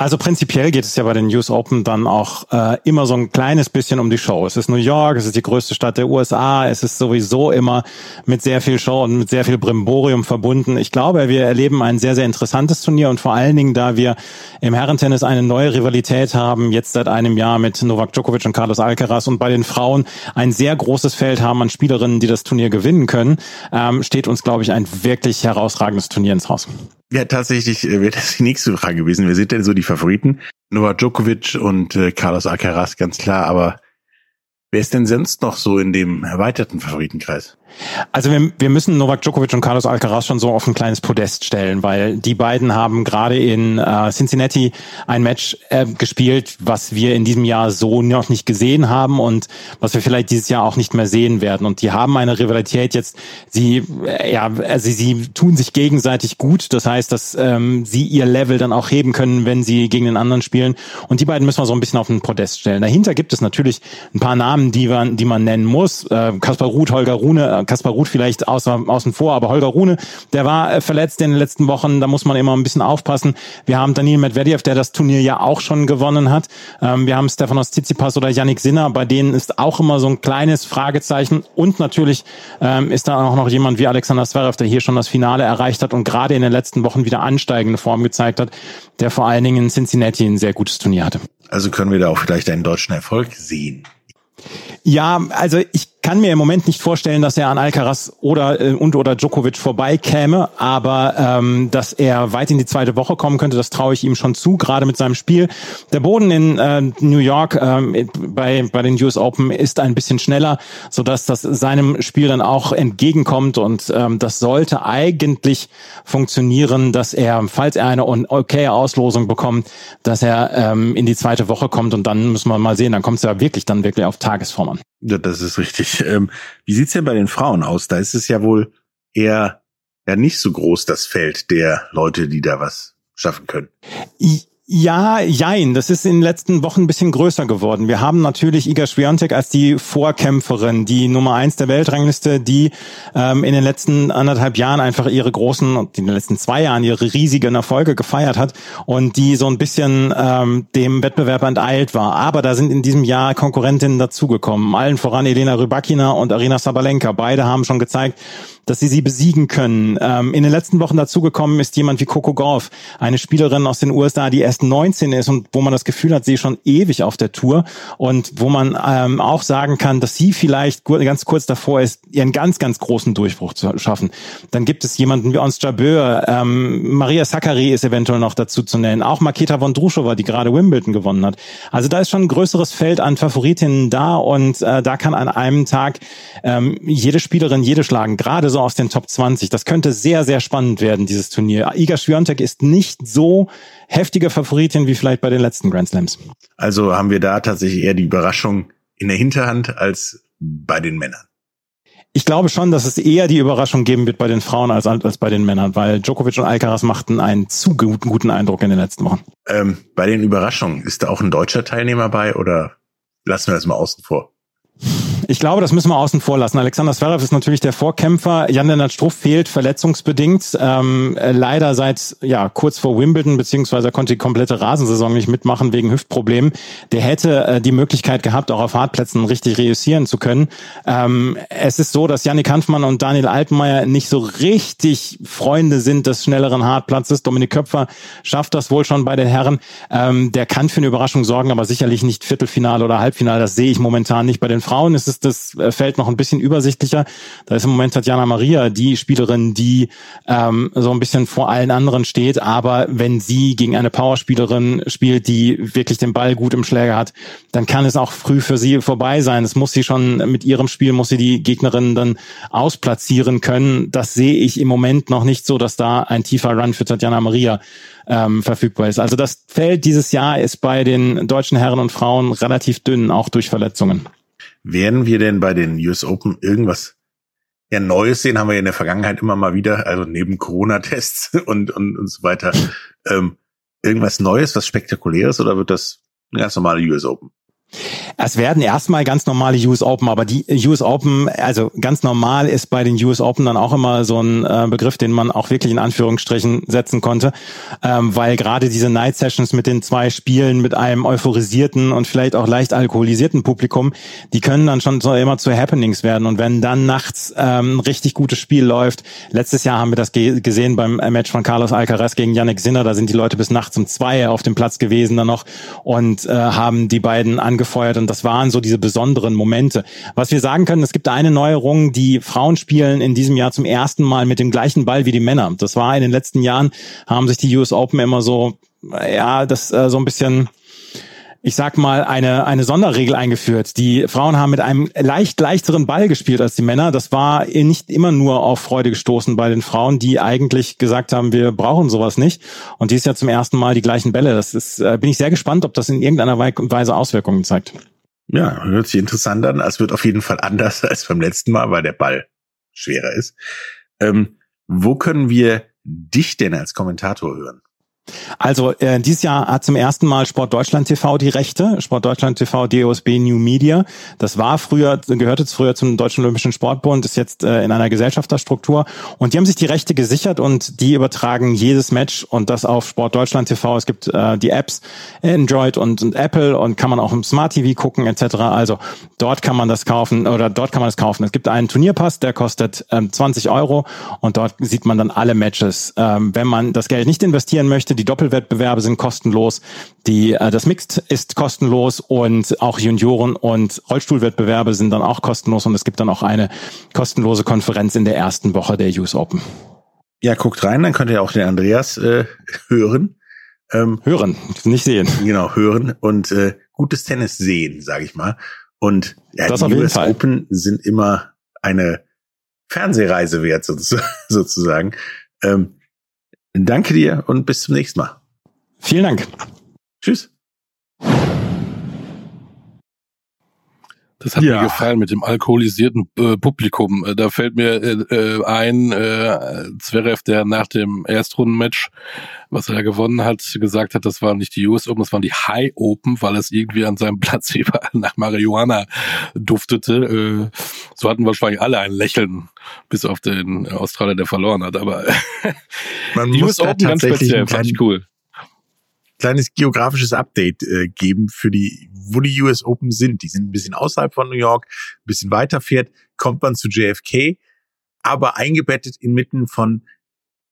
Also prinzipiell geht es ja bei den US Open dann auch äh, immer so ein kleines bisschen um die Show. Es ist New York, es ist die größte Stadt der USA, es ist sowieso immer mit sehr viel Show und mit sehr viel Brimborium verbunden. Ich glaube, wir erleben ein sehr, sehr interessantes Turnier und vor allen Dingen, da wir im Herrentennis eine neue Rivalität haben, jetzt seit einem Jahr mit Novak Djokovic und Carlos Alcaraz und bei den Frauen ein sehr großes Feld haben an Spielerinnen, die das Turnier gewinnen können, ähm, steht uns, glaube ich, ein wirklich herausragendes Turnier ins Haus. Ja, tatsächlich äh, wäre das die nächste Frage gewesen. Wer sind denn so die Favoriten? Novak Djokovic und äh, Carlos Alcaraz, ganz klar. Aber wer ist denn sonst noch so in dem erweiterten Favoritenkreis? Also wir, wir müssen Novak Djokovic und Carlos Alcaraz schon so auf ein kleines Podest stellen, weil die beiden haben gerade in äh, Cincinnati ein Match äh, gespielt, was wir in diesem Jahr so noch nicht gesehen haben und was wir vielleicht dieses Jahr auch nicht mehr sehen werden. Und die haben eine Rivalität jetzt. Sie, äh, ja, also sie tun sich gegenseitig gut. Das heißt, dass ähm, sie ihr Level dann auch heben können, wenn sie gegen den anderen spielen. Und die beiden müssen wir so ein bisschen auf ein Podest stellen. Dahinter gibt es natürlich ein paar Namen, die man, die man nennen muss. Äh, Kaspar Ruth, Holger Rune Kaspar Ruth vielleicht außer, außen vor, aber Holger Rune, der war äh, verletzt in den letzten Wochen, da muss man immer ein bisschen aufpassen. Wir haben Daniel Medvedev, der das Turnier ja auch schon gewonnen hat. Ähm, wir haben Stefanos Tsitsipas oder Yannick Sinner, bei denen ist auch immer so ein kleines Fragezeichen. Und natürlich ähm, ist da auch noch jemand wie Alexander Zverev, der hier schon das Finale erreicht hat und gerade in den letzten Wochen wieder ansteigende Form gezeigt hat, der vor allen Dingen in Cincinnati ein sehr gutes Turnier hatte. Also können wir da auch vielleicht einen deutschen Erfolg sehen. Ja, also ich kann mir im Moment nicht vorstellen, dass er an Alcaraz oder äh, und oder Djokovic vorbeikäme, aber ähm, dass er weit in die zweite Woche kommen könnte, das traue ich ihm schon zu, gerade mit seinem Spiel. Der Boden in äh, New York äh, bei bei den US Open ist ein bisschen schneller, so dass das seinem Spiel dann auch entgegenkommt und ähm, das sollte eigentlich funktionieren, dass er, falls er eine okay Auslosung bekommt, dass er ähm, in die zweite Woche kommt und dann müssen wir mal sehen, dann kommt es ja wirklich dann wirklich auf Tagesform an. Ja, das ist richtig. Ähm, wie sieht's denn bei den Frauen aus? Da ist es ja wohl eher ja nicht so groß das Feld der Leute, die da was schaffen können. Ja, jein. Das ist in den letzten Wochen ein bisschen größer geworden. Wir haben natürlich Iga Swiatek als die Vorkämpferin, die Nummer eins der Weltrangliste, die ähm, in den letzten anderthalb Jahren einfach ihre großen in den letzten zwei Jahren ihre riesigen Erfolge gefeiert hat und die so ein bisschen ähm, dem Wettbewerb enteilt war. Aber da sind in diesem Jahr Konkurrentinnen dazugekommen. Allen voran Elena Rybakina und Arina Sabalenka. Beide haben schon gezeigt, dass sie sie besiegen können. Ähm, in den letzten Wochen dazugekommen ist jemand wie Coco Gauff, eine Spielerin aus den USA, die erst 19 ist und wo man das Gefühl hat, sie ist schon ewig auf der Tour und wo man ähm, auch sagen kann, dass sie vielleicht ganz kurz davor ist, ihren ganz, ganz großen Durchbruch zu schaffen. Dann gibt es jemanden wie Ons Jabeur, ähm, Maria Sakkari ist eventuell noch dazu zu nennen, auch Maketa Vondrushova, die gerade Wimbledon gewonnen hat. Also da ist schon ein größeres Feld an Favoritinnen da und äh, da kann an einem Tag ähm, jede Spielerin jede schlagen, gerade so aus den Top 20. Das könnte sehr, sehr spannend werden, dieses Turnier. Iga Swiatek ist nicht so heftige Favoritin wie vielleicht bei den letzten Grand Slams. Also haben wir da tatsächlich eher die Überraschung in der Hinterhand als bei den Männern. Ich glaube schon, dass es eher die Überraschung geben wird bei den Frauen als, als bei den Männern, weil Djokovic und Alcaraz machten einen zu guten, guten Eindruck in den letzten Wochen. Ähm, bei den Überraschungen, ist da auch ein deutscher Teilnehmer bei oder lassen wir das mal außen vor? Ich glaube, das müssen wir außen vor lassen. Alexander Zverev ist natürlich der Vorkämpfer. Jan-Lennart Struff fehlt verletzungsbedingt. Ähm, leider seit ja kurz vor Wimbledon, beziehungsweise konnte die komplette Rasensaison nicht mitmachen wegen Hüftproblemen. Der hätte äh, die Möglichkeit gehabt, auch auf Hartplätzen richtig reüssieren zu können. Ähm, es ist so, dass Yannick Hanfmann und Daniel Altmaier nicht so richtig Freunde sind des schnelleren Hartplatzes. Dominik Köpfer schafft das wohl schon bei den Herren. Ähm, der kann für eine Überraschung sorgen, aber sicherlich nicht Viertelfinale oder Halbfinale. Das sehe ich momentan nicht bei den Frauen ist es das äh, Feld noch ein bisschen übersichtlicher. Da ist im Moment Tatjana Maria die Spielerin, die ähm, so ein bisschen vor allen anderen steht. Aber wenn sie gegen eine Powerspielerin spielt, die wirklich den Ball gut im Schläger hat, dann kann es auch früh für sie vorbei sein. Es muss sie schon mit ihrem Spiel, muss sie die Gegnerin dann ausplatzieren können. Das sehe ich im Moment noch nicht so, dass da ein tiefer Run für Tatjana Maria ähm, verfügbar ist. Also das Feld dieses Jahr ist bei den deutschen Herren und Frauen relativ dünn, auch durch Verletzungen. Werden wir denn bei den US Open irgendwas ja, Neues sehen? Haben wir ja in der Vergangenheit immer mal wieder, also neben Corona-Tests und, und, und so weiter, ähm, irgendwas Neues, was Spektakuläres oder wird das ganz normale US Open? Es werden erstmal ganz normale US Open, aber die US Open, also ganz normal ist bei den US Open dann auch immer so ein äh, Begriff, den man auch wirklich in Anführungsstrichen setzen konnte, ähm, weil gerade diese Night Sessions mit den zwei Spielen mit einem euphorisierten und vielleicht auch leicht alkoholisierten Publikum, die können dann schon so immer zu Happenings werden. Und wenn dann nachts ähm, ein richtig gutes Spiel läuft, letztes Jahr haben wir das ge gesehen beim Match von Carlos Alcaraz gegen Yannick Sinner, da sind die Leute bis nachts um zwei auf dem Platz gewesen dann noch und äh, haben die beiden angefeuert und das waren so diese besonderen Momente. Was wir sagen können, es gibt eine Neuerung, die Frauen spielen in diesem Jahr zum ersten Mal mit dem gleichen Ball wie die Männer. Das war in den letzten Jahren, haben sich die US Open immer so, ja, das äh, so ein bisschen ich sag mal, eine, eine Sonderregel eingeführt. Die Frauen haben mit einem leicht leichteren Ball gespielt als die Männer. Das war nicht immer nur auf Freude gestoßen bei den Frauen, die eigentlich gesagt haben, wir brauchen sowas nicht. Und dies ja zum ersten Mal die gleichen Bälle. Das ist, äh, bin ich sehr gespannt, ob das in irgendeiner Weise Auswirkungen zeigt. Ja, hört sich interessant an. Es wird auf jeden Fall anders als beim letzten Mal, weil der Ball schwerer ist. Ähm, wo können wir dich denn als Kommentator hören? Also äh, dieses Jahr hat zum ersten Mal Sport Deutschland TV die Rechte. Sport Deutschland TV DOSB New Media. Das war früher, gehörte früher zum Deutschen Olympischen Sportbund, ist jetzt äh, in einer Gesellschafterstruktur. Und die haben sich die Rechte gesichert und die übertragen jedes Match und das auf Sport Deutschland TV. Es gibt äh, die Apps Android und, und Apple und kann man auch im Smart TV gucken etc. Also dort kann man das kaufen oder dort kann man es kaufen. Es gibt einen Turnierpass, der kostet ähm, 20 Euro und dort sieht man dann alle Matches. Ähm, wenn man das Geld nicht investieren möchte, die Doppelwettbewerbe sind kostenlos, die, äh, das Mixed ist kostenlos und auch Junioren- und Rollstuhlwettbewerbe sind dann auch kostenlos und es gibt dann auch eine kostenlose Konferenz in der ersten Woche der US Open. Ja, guckt rein, dann könnt ihr auch den Andreas äh, hören. Ähm, hören, nicht sehen. Genau, hören und äh, gutes Tennis sehen, sage ich mal. Und ja, das die US Fall. Open sind immer eine Fernsehreise wert sozusagen. Ähm, Danke dir und bis zum nächsten Mal. Vielen Dank. Tschüss. Das hat ja. mir gefallen mit dem alkoholisierten äh, Publikum. Äh, da fällt mir äh, äh, ein, äh, Zverev, der nach dem Erstrundenmatch, was er gewonnen hat, gesagt hat, das waren nicht die US Open, das waren die High Open, weil es irgendwie an seinem Platz überall nach Marihuana duftete. Äh, so hatten wahrscheinlich alle ein Lächeln, bis auf den Australier, der verloren hat. Aber Man die US Open ganz speziell, fand ich cool kleines geografisches Update äh, geben für die, wo die US Open sind. Die sind ein bisschen außerhalb von New York, ein bisschen weiter fährt, kommt man zu JFK, aber eingebettet inmitten von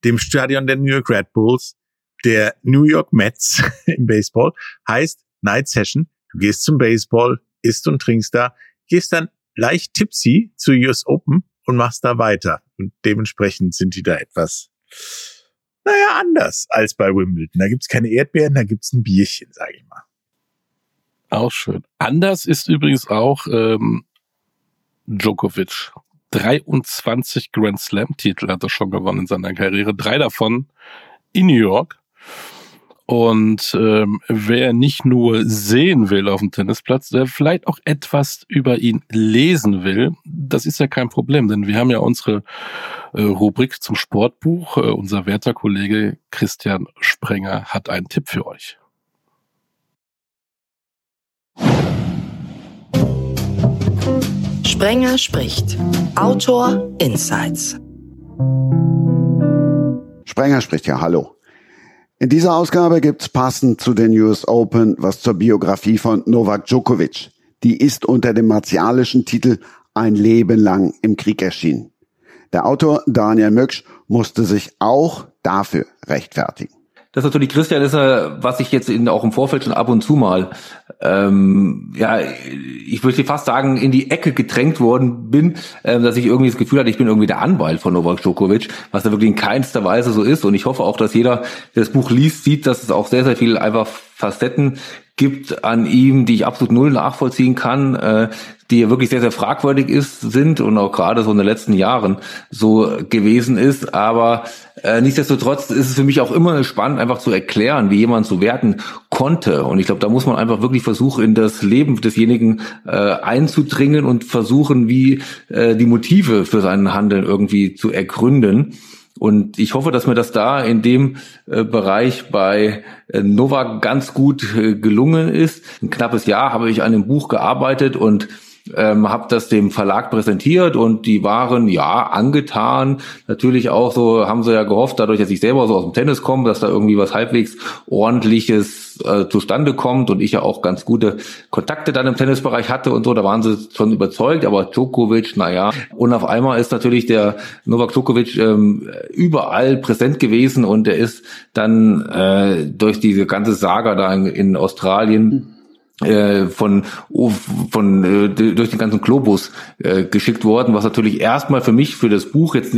dem Stadion der New York Red Bulls, der New York Mets im Baseball, heißt Night Session. Du gehst zum Baseball, isst und trinkst da, gehst dann leicht tipsy zu US Open und machst da weiter. Und dementsprechend sind die da etwas naja, anders als bei Wimbledon. Da gibt's keine Erdbeeren, da gibt's ein Bierchen, sage ich mal. Auch schön. Anders ist übrigens auch ähm, Djokovic. 23 Grand Slam-Titel hat er schon gewonnen in seiner Karriere. Drei davon in New York. Und ähm, wer nicht nur sehen will auf dem Tennisplatz, der vielleicht auch etwas über ihn lesen will, das ist ja kein Problem, denn wir haben ja unsere äh, Rubrik zum Sportbuch. Äh, unser werter Kollege Christian Sprenger hat einen Tipp für euch. Sprenger spricht. Autor Insights. Sprenger spricht ja, hallo. In dieser Ausgabe gibt's passend zu den US Open was zur Biografie von Novak Djokovic. Die ist unter dem martialischen Titel Ein Leben lang im Krieg erschienen. Der Autor Daniel Möcksch musste sich auch dafür rechtfertigen das natürlich Christian ist was ich jetzt in, auch im Vorfeld schon ab und zu mal, ähm, ja, ich würde fast sagen, in die Ecke gedrängt worden bin, ähm, dass ich irgendwie das Gefühl hatte, ich bin irgendwie der Anwalt von Novak Djokovic, was da wirklich in keinster Weise so ist. Und ich hoffe auch, dass jeder, der das Buch liest, sieht, dass es auch sehr, sehr viel einfach Facetten gibt an ihm, die ich absolut null nachvollziehen kann, äh, die wirklich sehr, sehr fragwürdig ist, sind und auch gerade so in den letzten Jahren so gewesen ist. Aber äh, nichtsdestotrotz ist es für mich auch immer spannend, einfach zu erklären, wie jemand so werten konnte. Und ich glaube, da muss man einfach wirklich versuchen, in das Leben desjenigen äh, einzudringen und versuchen, wie äh, die Motive für seinen Handeln irgendwie zu ergründen. Und ich hoffe, dass mir das da in dem äh, Bereich bei äh, Novak ganz gut äh, gelungen ist. Ein knappes Jahr habe ich an dem Buch gearbeitet und ähm, habe das dem Verlag präsentiert und die waren ja angetan. Natürlich auch so, haben sie ja gehofft, dadurch, dass ich selber so aus dem Tennis komme, dass da irgendwie was halbwegs ordentliches äh, zustande kommt und ich ja auch ganz gute Kontakte dann im Tennisbereich hatte und so, da waren sie schon überzeugt, aber Djokovic, naja. Und auf einmal ist natürlich der Novak Djokovic ähm, überall präsent gewesen und er ist dann äh, durch diese ganze Saga da in, in Australien äh, von von äh, durch den ganzen Globus äh, geschickt worden, was natürlich erstmal für mich für das Buch jetzt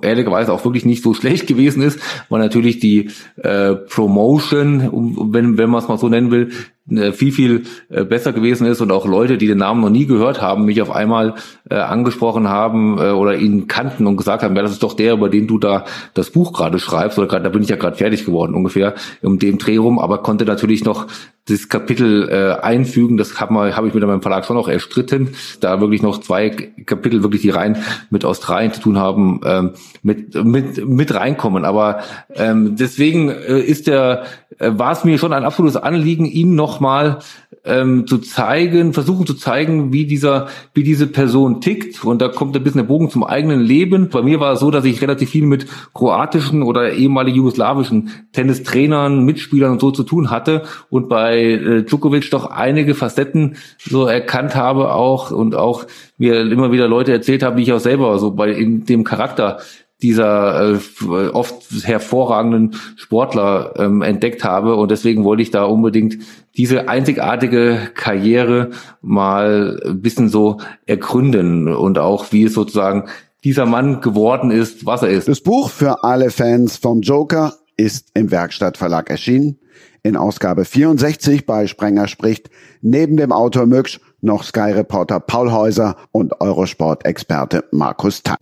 ehrlicherweise auch wirklich nicht so schlecht gewesen ist, weil natürlich die äh, Promotion, wenn wenn man es mal so nennen will, äh, viel, viel äh, besser gewesen ist und auch Leute, die den Namen noch nie gehört haben, mich auf einmal äh, angesprochen haben äh, oder ihn kannten und gesagt haben, ja, das ist doch der, über den du da das Buch gerade schreibst, oder grad, da bin ich ja gerade fertig geworden ungefähr um dem Dreh rum, aber konnte natürlich noch das Kapitel äh, einfügen, das habe hab ich mit meinem Verlag schon noch erstritten, da wirklich noch zwei Kapitel wirklich, die rein mit Australien zu tun haben, ähm, mit, mit, mit reinkommen. Aber ähm, deswegen äh, ist der, äh, war es mir schon ein absolutes Anliegen, ihn nochmal ähm, zu zeigen, versuchen zu zeigen, wie dieser, wie diese Person tickt. Und da kommt ein bisschen der Bogen zum eigenen Leben. Bei mir war es so, dass ich relativ viel mit kroatischen oder ehemaligen jugoslawischen Tennistrainern, Mitspielern und so zu tun hatte und bei äh, Djokovic doch einige Facetten so erkannt habe auch und auch mir immer wieder Leute erzählt haben, wie ich auch selber so bei in dem Charakter dieser äh, oft hervorragenden Sportler ähm, entdeckt habe. Und deswegen wollte ich da unbedingt diese einzigartige Karriere mal ein bisschen so ergründen und auch wie es sozusagen dieser Mann geworden ist, was er ist. Das Buch für alle Fans vom Joker ist im Werkstattverlag erschienen. In Ausgabe 64 bei Sprenger spricht neben dem Autor Mücksch noch Sky-Reporter Paul Häuser und Eurosport-Experte Markus Tack.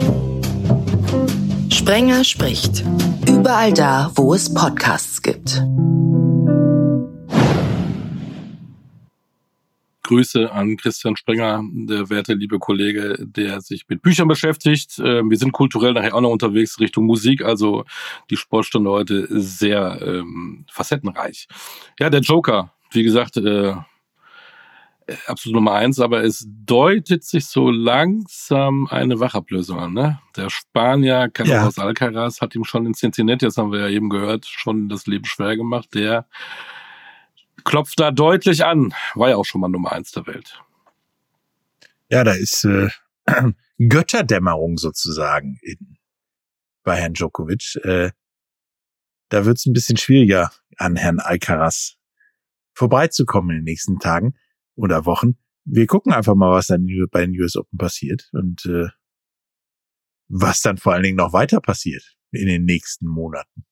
Sprenger spricht. Überall da, wo es Podcasts gibt. Grüße an Christian Sprenger, der werte liebe Kollege, der sich mit Büchern beschäftigt. Ähm, wir sind kulturell nachher auch noch unterwegs Richtung Musik, also die Sportstunde heute sehr ähm, facettenreich. Ja, der Joker, wie gesagt, äh, absolut Nummer eins, aber es deutet sich so langsam eine Wachablösung an. Ne? Der Spanier Carlos ja. Alcaraz hat ihm schon in Cincinnati, das haben wir ja eben gehört, schon das Leben schwer gemacht. Der klopft da deutlich an. War ja auch schon mal Nummer eins der Welt. Ja, da ist äh, Götterdämmerung sozusagen in, bei Herrn Djokovic. Äh, da wird es ein bisschen schwieriger, an Herrn Alcaraz vorbeizukommen in den nächsten Tagen oder Wochen. Wir gucken einfach mal, was dann bei den US Open passiert und äh, was dann vor allen Dingen noch weiter passiert in den nächsten Monaten.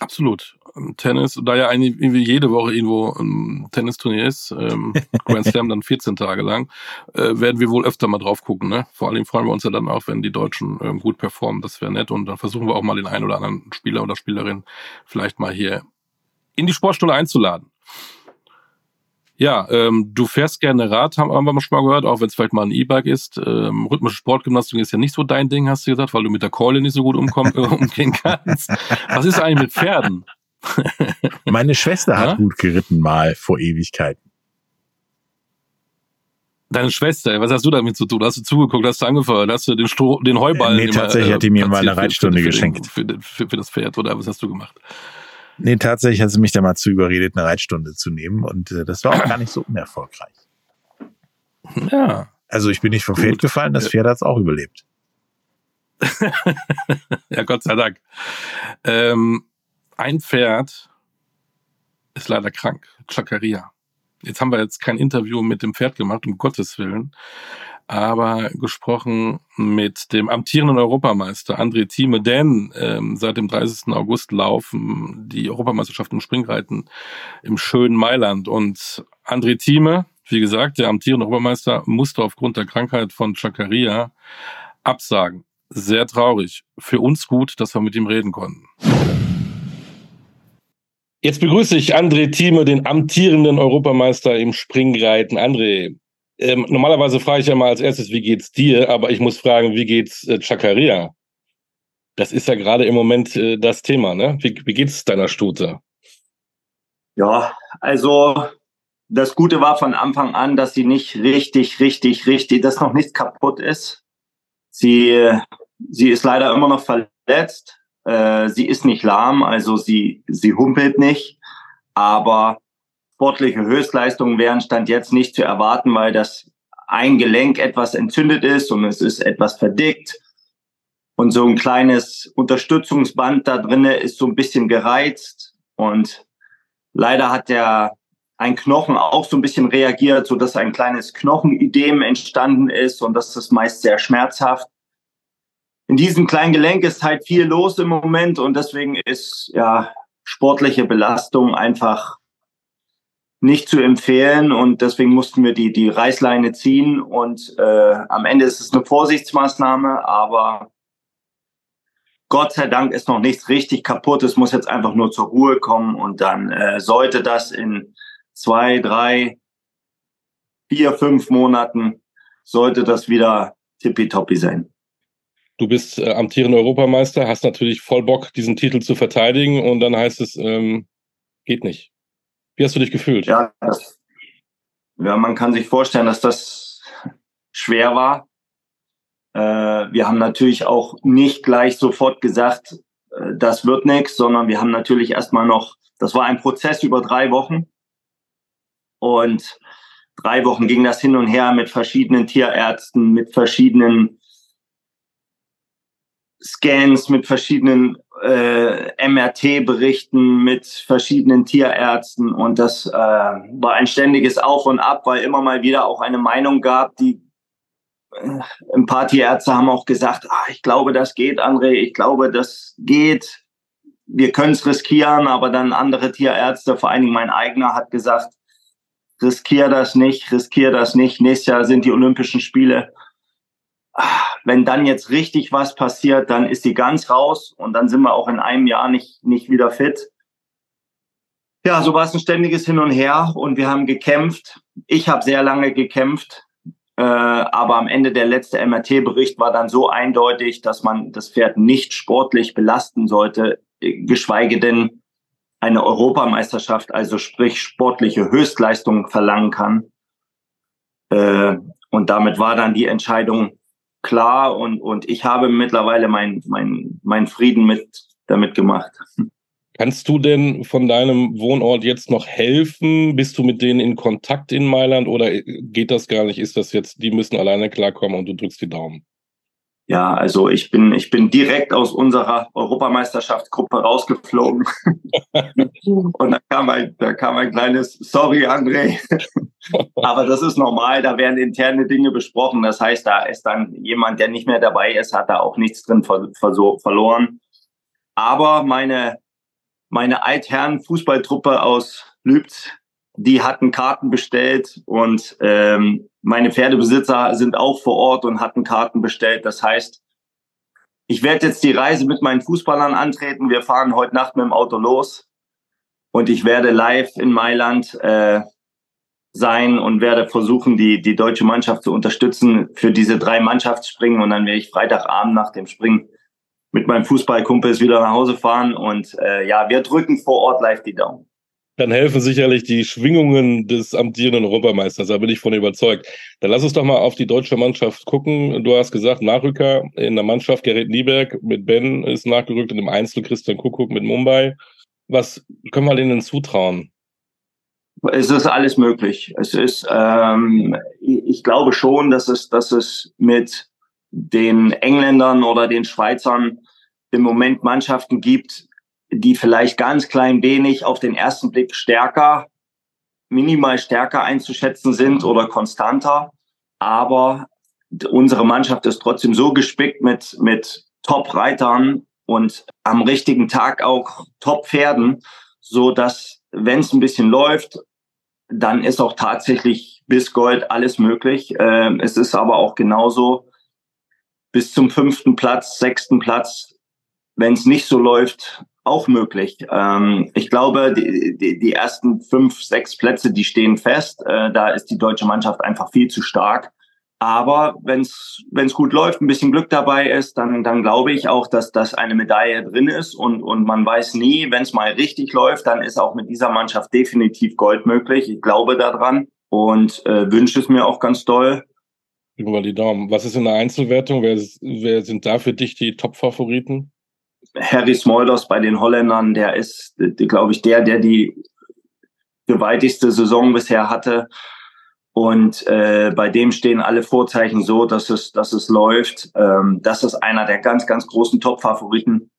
Absolut. Ähm, Tennis, da ja eigentlich jede Woche irgendwo ein Tennisturnier ist, ähm, Grand Slam dann 14 Tage lang, äh, werden wir wohl öfter mal drauf gucken. Ne? Vor allem freuen wir uns ja dann auch, wenn die Deutschen ähm, gut performen. Das wäre nett. Und dann versuchen wir auch mal den einen oder anderen Spieler oder Spielerin vielleicht mal hier in die Sportstunde einzuladen. Ja, ähm, du fährst gerne Rad, haben, wir schon mal gehört, auch wenn es vielleicht mal ein E-Bike ist. Ähm, rhythmische Sportgymnastik ist ja nicht so dein Ding, hast du gesagt, weil du mit der Keule nicht so gut umkommen, äh, umgehen kannst. Was ist eigentlich mit Pferden? Meine Schwester ja? hat gut geritten mal vor Ewigkeiten. Deine Schwester, was hast du damit zu tun? Hast du zugeguckt, hast du angefeuert, hast du den, Stroh, den Heuball? Nee, tatsächlich äh, hat die mir mal eine Reitstunde geschenkt. Für, für, für, das Pferd, oder was hast du gemacht? Nee, tatsächlich hat sie mich da mal zu überredet, eine Reitstunde zu nehmen und äh, das war auch gar nicht so unerfolgreich. Ja. Also ich bin nicht vom Gut. Pferd gefallen, das Pferd hat es auch überlebt. ja, Gott sei Dank. Ähm, ein Pferd ist leider krank, Chakaria. Jetzt haben wir jetzt kein Interview mit dem Pferd gemacht, um Gottes Willen aber gesprochen mit dem amtierenden Europameister André Thieme, denn ähm, seit dem 30. August laufen die Europameisterschaften im Springreiten im schönen Mailand und André Thieme, wie gesagt, der amtierende Europameister, musste aufgrund der Krankheit von Chakaria absagen. Sehr traurig. Für uns gut, dass wir mit ihm reden konnten. Jetzt begrüße ich André Thieme, den amtierenden Europameister im Springreiten. André, ähm, normalerweise frage ich ja mal als erstes, wie geht's dir? Aber ich muss fragen, wie geht's äh, Chakaria? Das ist ja gerade im Moment äh, das Thema, ne? Wie, wie geht's deiner Stute? Ja, also das Gute war von Anfang an, dass sie nicht richtig, richtig, richtig, dass noch nichts kaputt ist. Sie, sie ist leider immer noch verletzt. Äh, sie ist nicht lahm, also sie, sie humpelt nicht. Aber sportliche Höchstleistungen wären Stand jetzt nicht zu erwarten, weil das ein Gelenk etwas entzündet ist und es ist etwas verdickt. Und so ein kleines Unterstützungsband da drinnen ist so ein bisschen gereizt. Und leider hat der ein Knochen auch so ein bisschen reagiert, so dass ein kleines Knochenidem entstanden ist und das ist meist sehr schmerzhaft. In diesem kleinen Gelenk ist halt viel los im Moment und deswegen ist ja sportliche Belastung einfach nicht zu empfehlen und deswegen mussten wir die, die Reißleine ziehen und äh, am Ende ist es eine Vorsichtsmaßnahme, aber Gott sei Dank ist noch nichts richtig kaputt. Es muss jetzt einfach nur zur Ruhe kommen und dann äh, sollte das in zwei, drei, vier, fünf Monaten sollte das wieder tippitoppi sein. Du bist äh, amtierender Europameister, hast natürlich voll Bock, diesen Titel zu verteidigen und dann heißt es, ähm, geht nicht. Wie hast du dich gefühlt? Ja, das, ja, man kann sich vorstellen, dass das schwer war. Äh, wir haben natürlich auch nicht gleich sofort gesagt, äh, das wird nichts, sondern wir haben natürlich erstmal noch, das war ein Prozess über drei Wochen. Und drei Wochen ging das hin und her mit verschiedenen Tierärzten, mit verschiedenen Scans, mit verschiedenen äh, MRT-Berichten mit verschiedenen Tierärzten und das äh, war ein ständiges Auf und Ab, weil immer mal wieder auch eine Meinung gab, die äh, ein paar Tierärzte haben auch gesagt, ah, ich glaube, das geht, André, ich glaube, das geht, wir können es riskieren, aber dann andere Tierärzte, vor allen Dingen mein eigener, hat gesagt, riskier das nicht, riskier das nicht, nächstes Jahr sind die Olympischen Spiele wenn dann jetzt richtig was passiert, dann ist die ganz raus und dann sind wir auch in einem Jahr nicht, nicht wieder fit. Ja, so war es ein ständiges Hin und Her und wir haben gekämpft. Ich habe sehr lange gekämpft, äh, aber am Ende der letzte MRT-Bericht war dann so eindeutig, dass man das Pferd nicht sportlich belasten sollte, geschweige denn eine Europameisterschaft, also sprich sportliche Höchstleistung verlangen kann. Äh, und damit war dann die Entscheidung klar und, und ich habe mittlerweile meinen mein, mein Frieden mit, damit gemacht. Kannst du denn von deinem Wohnort jetzt noch helfen? Bist du mit denen in Kontakt in Mailand oder geht das gar nicht? Ist das jetzt, die müssen alleine klarkommen und du drückst die Daumen? Ja, also ich bin, ich bin direkt aus unserer Europameisterschaftsgruppe rausgeflogen. und da kam ein, da kam ein kleines Sorry, André. Aber das ist normal, da werden interne Dinge besprochen. Das heißt, da ist dann jemand, der nicht mehr dabei ist, hat da auch nichts drin ver ver verloren. Aber meine, meine Altherren Fußballtruppe aus Lübz, die hatten Karten bestellt und ähm, meine Pferdebesitzer sind auch vor Ort und hatten Karten bestellt. Das heißt, ich werde jetzt die Reise mit meinen Fußballern antreten. Wir fahren heute Nacht mit dem Auto los und ich werde live in Mailand äh, sein und werde versuchen, die, die deutsche Mannschaft zu unterstützen für diese drei Mannschaftsspringen. Und dann werde ich Freitagabend nach dem Springen mit meinem Fußballkumpels wieder nach Hause fahren. Und äh, ja, wir drücken vor Ort live die Daumen dann helfen sicherlich die Schwingungen des amtierenden Europameisters. Da bin ich von überzeugt. Dann lass uns doch mal auf die deutsche Mannschaft gucken. Du hast gesagt, Nachrücker in der Mannschaft Gerrit Nieberg mit Ben ist nachgerückt und im Einzel Christian Kuckuck mit Mumbai. Was können wir denen zutrauen? Es ist alles möglich. Es ist, ähm, ich glaube schon, dass es, dass es mit den Engländern oder den Schweizern im Moment Mannschaften gibt, die vielleicht ganz klein wenig auf den ersten Blick stärker, minimal stärker einzuschätzen sind oder konstanter. Aber unsere Mannschaft ist trotzdem so gespickt mit, mit Top-Reitern und am richtigen Tag auch Top-Pferden, so dass, wenn es ein bisschen läuft, dann ist auch tatsächlich bis Gold alles möglich. Ähm, es ist aber auch genauso bis zum fünften Platz, sechsten Platz, wenn es nicht so läuft, auch möglich. Ähm, ich glaube, die, die, die ersten fünf, sechs Plätze, die stehen fest. Äh, da ist die deutsche Mannschaft einfach viel zu stark. Aber wenn es gut läuft, ein bisschen Glück dabei ist, dann, dann glaube ich auch, dass, dass eine Medaille drin ist. Und, und man weiß nie, wenn es mal richtig läuft, dann ist auch mit dieser Mannschaft definitiv Gold möglich. Ich glaube daran und äh, wünsche es mir auch ganz doll. Wir die Daumen. Was ist in der Einzelwertung? Wer, wer sind da für dich die Top-Favoriten? Harry Smulders bei den Holländern, der ist, glaube ich, der, der die gewaltigste Saison bisher hatte. Und äh, bei dem stehen alle Vorzeichen so, dass es, dass es läuft. Ähm, das ist einer der ganz, ganz großen Top-Favoriten.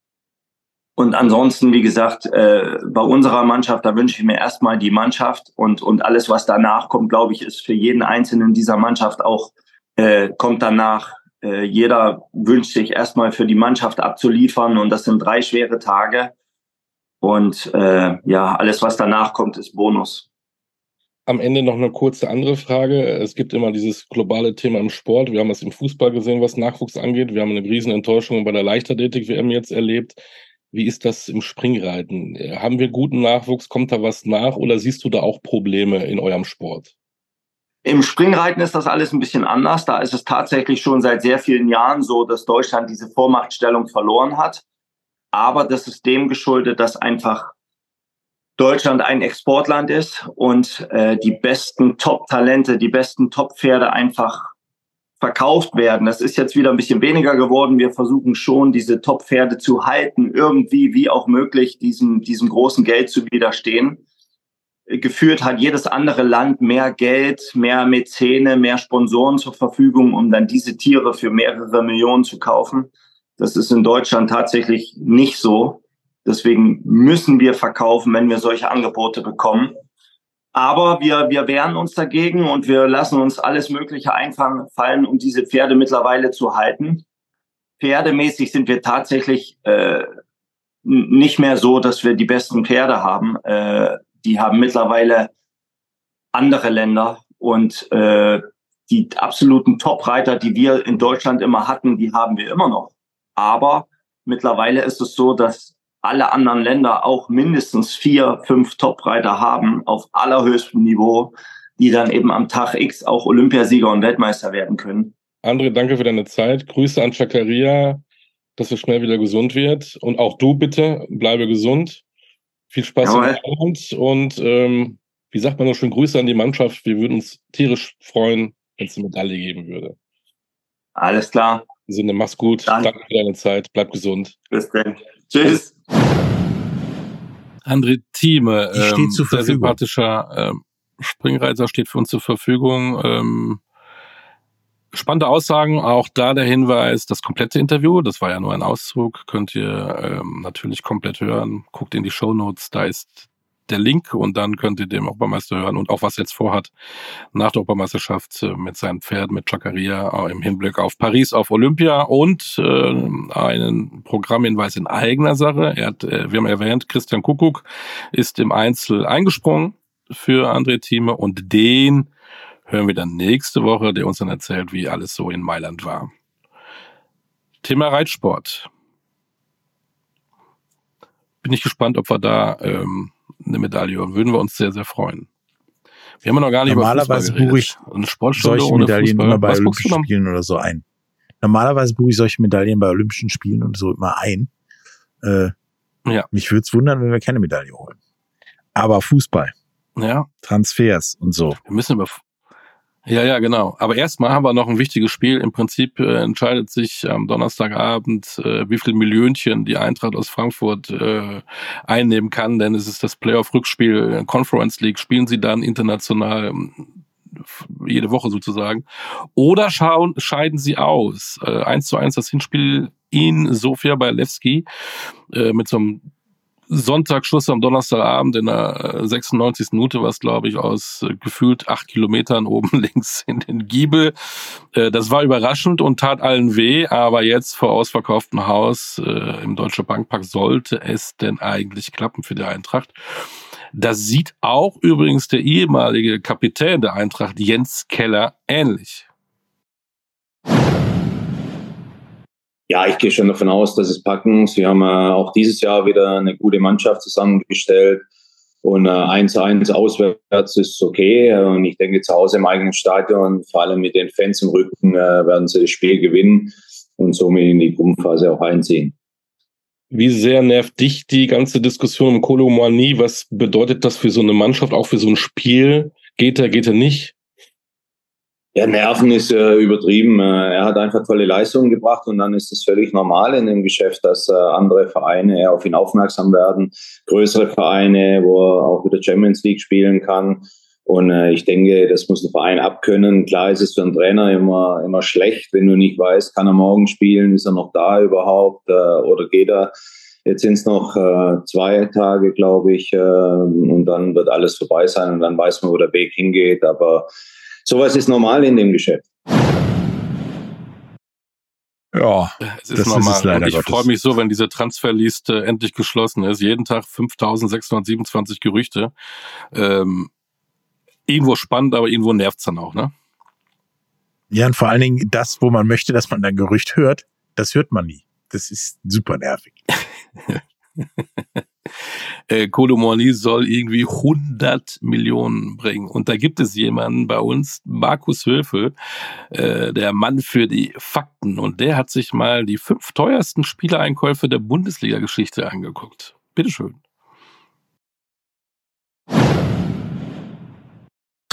Und ansonsten, wie gesagt, äh, bei unserer Mannschaft, da wünsche ich mir erstmal die Mannschaft und, und alles, was danach kommt, glaube ich, ist für jeden Einzelnen dieser Mannschaft auch, äh, kommt danach. Äh, jeder wünscht sich erstmal für die Mannschaft abzuliefern und das sind drei schwere Tage. Und äh, ja, alles, was danach kommt, ist Bonus am Ende noch eine kurze andere Frage. Es gibt immer dieses globale Thema im Sport. Wir haben es im Fußball gesehen, was Nachwuchs angeht. Wir haben eine Riesenenttäuschung bei der Leichtathletik-WM jetzt erlebt. Wie ist das im Springreiten? Haben wir guten Nachwuchs? Kommt da was nach? Oder siehst du da auch Probleme in eurem Sport? Im Springreiten ist das alles ein bisschen anders. Da ist es tatsächlich schon seit sehr vielen Jahren so, dass Deutschland diese Vormachtstellung verloren hat. Aber das ist dem geschuldet, dass einfach Deutschland ein Exportland ist und äh, die besten Top-Talente, die besten Top-Pferde einfach verkauft werden. Das ist jetzt wieder ein bisschen weniger geworden. Wir versuchen schon, diese Top-Pferde zu halten, irgendwie wie auch möglich diesem, diesem großen Geld zu widerstehen. Geführt hat jedes andere Land mehr Geld, mehr Mäzene, mehr Sponsoren zur Verfügung, um dann diese Tiere für mehrere Millionen zu kaufen. Das ist in Deutschland tatsächlich nicht so. Deswegen müssen wir verkaufen, wenn wir solche Angebote bekommen. Aber wir, wir wehren uns dagegen und wir lassen uns alles Mögliche einfallen, um diese Pferde mittlerweile zu halten. Pferdemäßig sind wir tatsächlich äh, nicht mehr so, dass wir die besten Pferde haben. Äh, die haben mittlerweile andere Länder und äh, die absoluten Top-Reiter, die wir in Deutschland immer hatten, die haben wir immer noch. Aber mittlerweile ist es so, dass alle anderen Länder auch mindestens vier, fünf Top-Reiter haben auf allerhöchstem Niveau, die dann eben am Tag X auch Olympiasieger und Weltmeister werden können. André, danke für deine Zeit. Grüße an Chakaria, dass er schnell wieder gesund wird. Und auch du bitte, bleibe gesund. Viel Spaß Jawohl. im Abend und ähm, wie sagt man noch schön, Grüße an die Mannschaft. Wir würden uns tierisch freuen, wenn es eine Medaille geben würde. Alles klar. In Sinne, mach's gut. Danke, Danke für deine Zeit. Bleib gesund. Bis dann. Tschüss. André Thieme, ähm, sehr sympathischer ähm, Springreiter, steht für uns zur Verfügung. Ähm, spannende Aussagen, auch da der Hinweis, das komplette Interview, das war ja nur ein Auszug, könnt ihr ähm, natürlich komplett hören. Guckt in die Show Notes, da ist der Link und dann könnt ihr dem Europameister hören und auch was er jetzt vorhat nach der Europameisterschaft äh, mit seinem Pferd, mit Chakaria äh, im Hinblick auf Paris, auf Olympia und äh, einen Programmhinweis in eigener Sache. Er hat, äh, wir haben erwähnt, Christian Kuckuck ist im Einzel eingesprungen für André Thieme und den hören wir dann nächste Woche, der uns dann erzählt, wie alles so in Mailand war. Thema Reitsport. Bin ich gespannt, ob wir da ähm, eine Medaille und würden wir uns sehr, sehr freuen. Wir haben ja noch gar nicht Normalerweise buche ich solche Medaillen immer bei Olympischen Spielen oder so ein. Normalerweise buche ich solche Medaillen bei Olympischen Spielen und so immer ein. Äh, ja. Mich würde es wundern, wenn wir keine Medaille holen. Aber Fußball. Ja. Transfers und so. Wir müssen über ja, ja, genau. Aber erstmal haben wir noch ein wichtiges Spiel. Im Prinzip äh, entscheidet sich am Donnerstagabend, äh, wie viel Millionchen die Eintracht aus Frankfurt äh, einnehmen kann, denn es ist das Playoff-Rückspiel Conference League. Spielen sie dann international ähm, jede Woche sozusagen. Oder schauen, scheiden sie aus. Äh, 1 zu 1 das Hinspiel in Sofia bei Levski äh, mit so einem Sonntagsschuss am Donnerstagabend in der 96. Äh, Minute, was glaube ich aus äh, gefühlt acht Kilometern oben links in den Giebel. Äh, das war überraschend und tat allen weh, aber jetzt vor ausverkauftem Haus im Deutsche Bankpark sollte es denn eigentlich klappen für die Eintracht. Das sieht auch übrigens der ehemalige Kapitän der Eintracht, Jens Keller, ähnlich. Ja, ich gehe schon davon aus, dass es packen. Sie haben äh, auch dieses Jahr wieder eine gute Mannschaft zusammengestellt. Und äh, 1-1 auswärts ist okay. Und ich denke, zu Hause im eigenen Stadion, vor allem mit den Fans im Rücken, äh, werden sie das Spiel gewinnen und somit in die Gruppenphase auch einziehen. Wie sehr nervt dich die ganze Diskussion um Kolomani? Was bedeutet das für so eine Mannschaft, auch für so ein Spiel? Geht er, geht er nicht? Ja, Nerven ist äh, übertrieben. Äh, er hat einfach tolle Leistungen gebracht und dann ist es völlig normal in dem Geschäft, dass äh, andere Vereine auf ihn aufmerksam werden, größere Vereine, wo er auch wieder Champions League spielen kann. Und äh, ich denke, das muss ein Verein abkönnen. Klar ist es für einen Trainer immer, immer schlecht, wenn du nicht weißt, kann er morgen spielen, ist er noch da überhaupt äh, oder geht er. Jetzt sind es noch äh, zwei Tage, glaube ich, äh, und dann wird alles vorbei sein und dann weiß man, wo der Weg hingeht. Aber sowas ist normal in dem Geschäft. Ja, es ist normal. Ist es leider und ich freue mich so, wenn diese Transferliste endlich geschlossen ist. Jeden Tag 5627 Gerüchte. Ähm, irgendwo spannend, aber irgendwo nervt's dann auch, ne? Ja, und vor allen Dingen das, wo man möchte, dass man ein Gerücht hört, das hört man nie. Das ist super nervig. äh, Kolomoni soll irgendwie 100 Millionen bringen. Und da gibt es jemanden bei uns, Markus Höfel, äh, der Mann für die Fakten. Und der hat sich mal die fünf teuersten Spielereinkäufe der Bundesliga-Geschichte angeguckt. Bitteschön.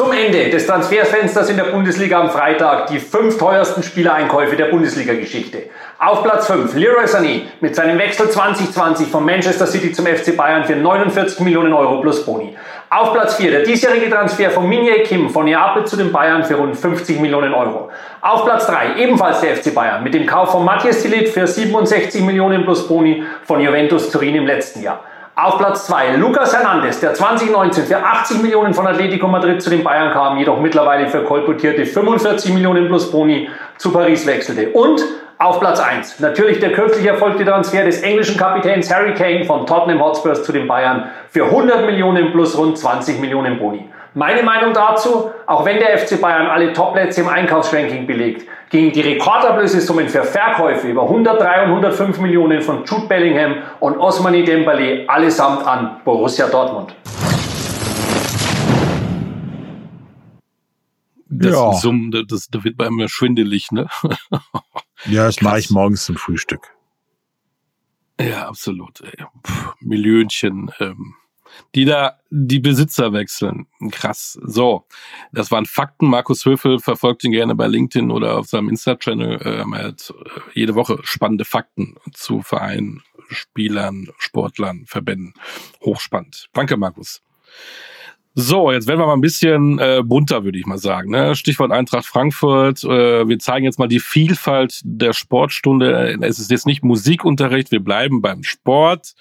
Zum Ende des Transferfensters in der Bundesliga am Freitag die fünf teuersten Spielereinkäufe der Bundesliga-Geschichte. Auf Platz 5 Leroy Sané mit seinem Wechsel 2020 von Manchester City zum FC Bayern für 49 Millionen Euro plus Boni. Auf Platz 4 der diesjährige Transfer von Minye Kim von Neapel zu den Bayern für rund 50 Millionen Euro. Auf Platz 3 ebenfalls der FC Bayern mit dem Kauf von Matthias Tillit für 67 Millionen plus Boni von Juventus Turin im letzten Jahr. Auf Platz 2 Lucas Hernandez, der 2019 für 80 Millionen von Atletico Madrid zu den Bayern kam, jedoch mittlerweile für kolportierte 45 Millionen plus Boni zu Paris wechselte. Und auf Platz 1 natürlich der kürzlich erfolgte Transfer des englischen Kapitäns Harry Kane von Tottenham Hotspurs zu den Bayern für 100 Millionen plus rund 20 Millionen Boni. Meine Meinung dazu, auch wenn der FC Bayern alle Topplätze im Einkaufsranking belegt, gingen die Rekordablösesummen für Verkäufe über 103 und 105 Millionen von Jude Bellingham und Osmani Dembele allesamt an Borussia Dortmund. Das ja. Summen, das, das wird bei mir schwindelig, ne? ja, das mache ich morgens zum Frühstück. Ja, absolut. Ey. Puh, Millionchen. Ähm, die da die Besitzer wechseln. Krass. So, das waren Fakten. Markus Höfel verfolgt ihn gerne bei LinkedIn oder auf seinem Insta-Channel. Ähm, er hat äh, jede Woche spannende Fakten zu Vereinen, Spielern, Sportlern, Verbänden. Hochspannend. Danke, Markus. So, jetzt werden wir mal ein bisschen äh, bunter, würde ich mal sagen. Ne? Stichwort Eintracht Frankfurt. Äh, wir zeigen jetzt mal die Vielfalt der Sportstunde. Es ist jetzt nicht Musikunterricht, wir bleiben beim Sport.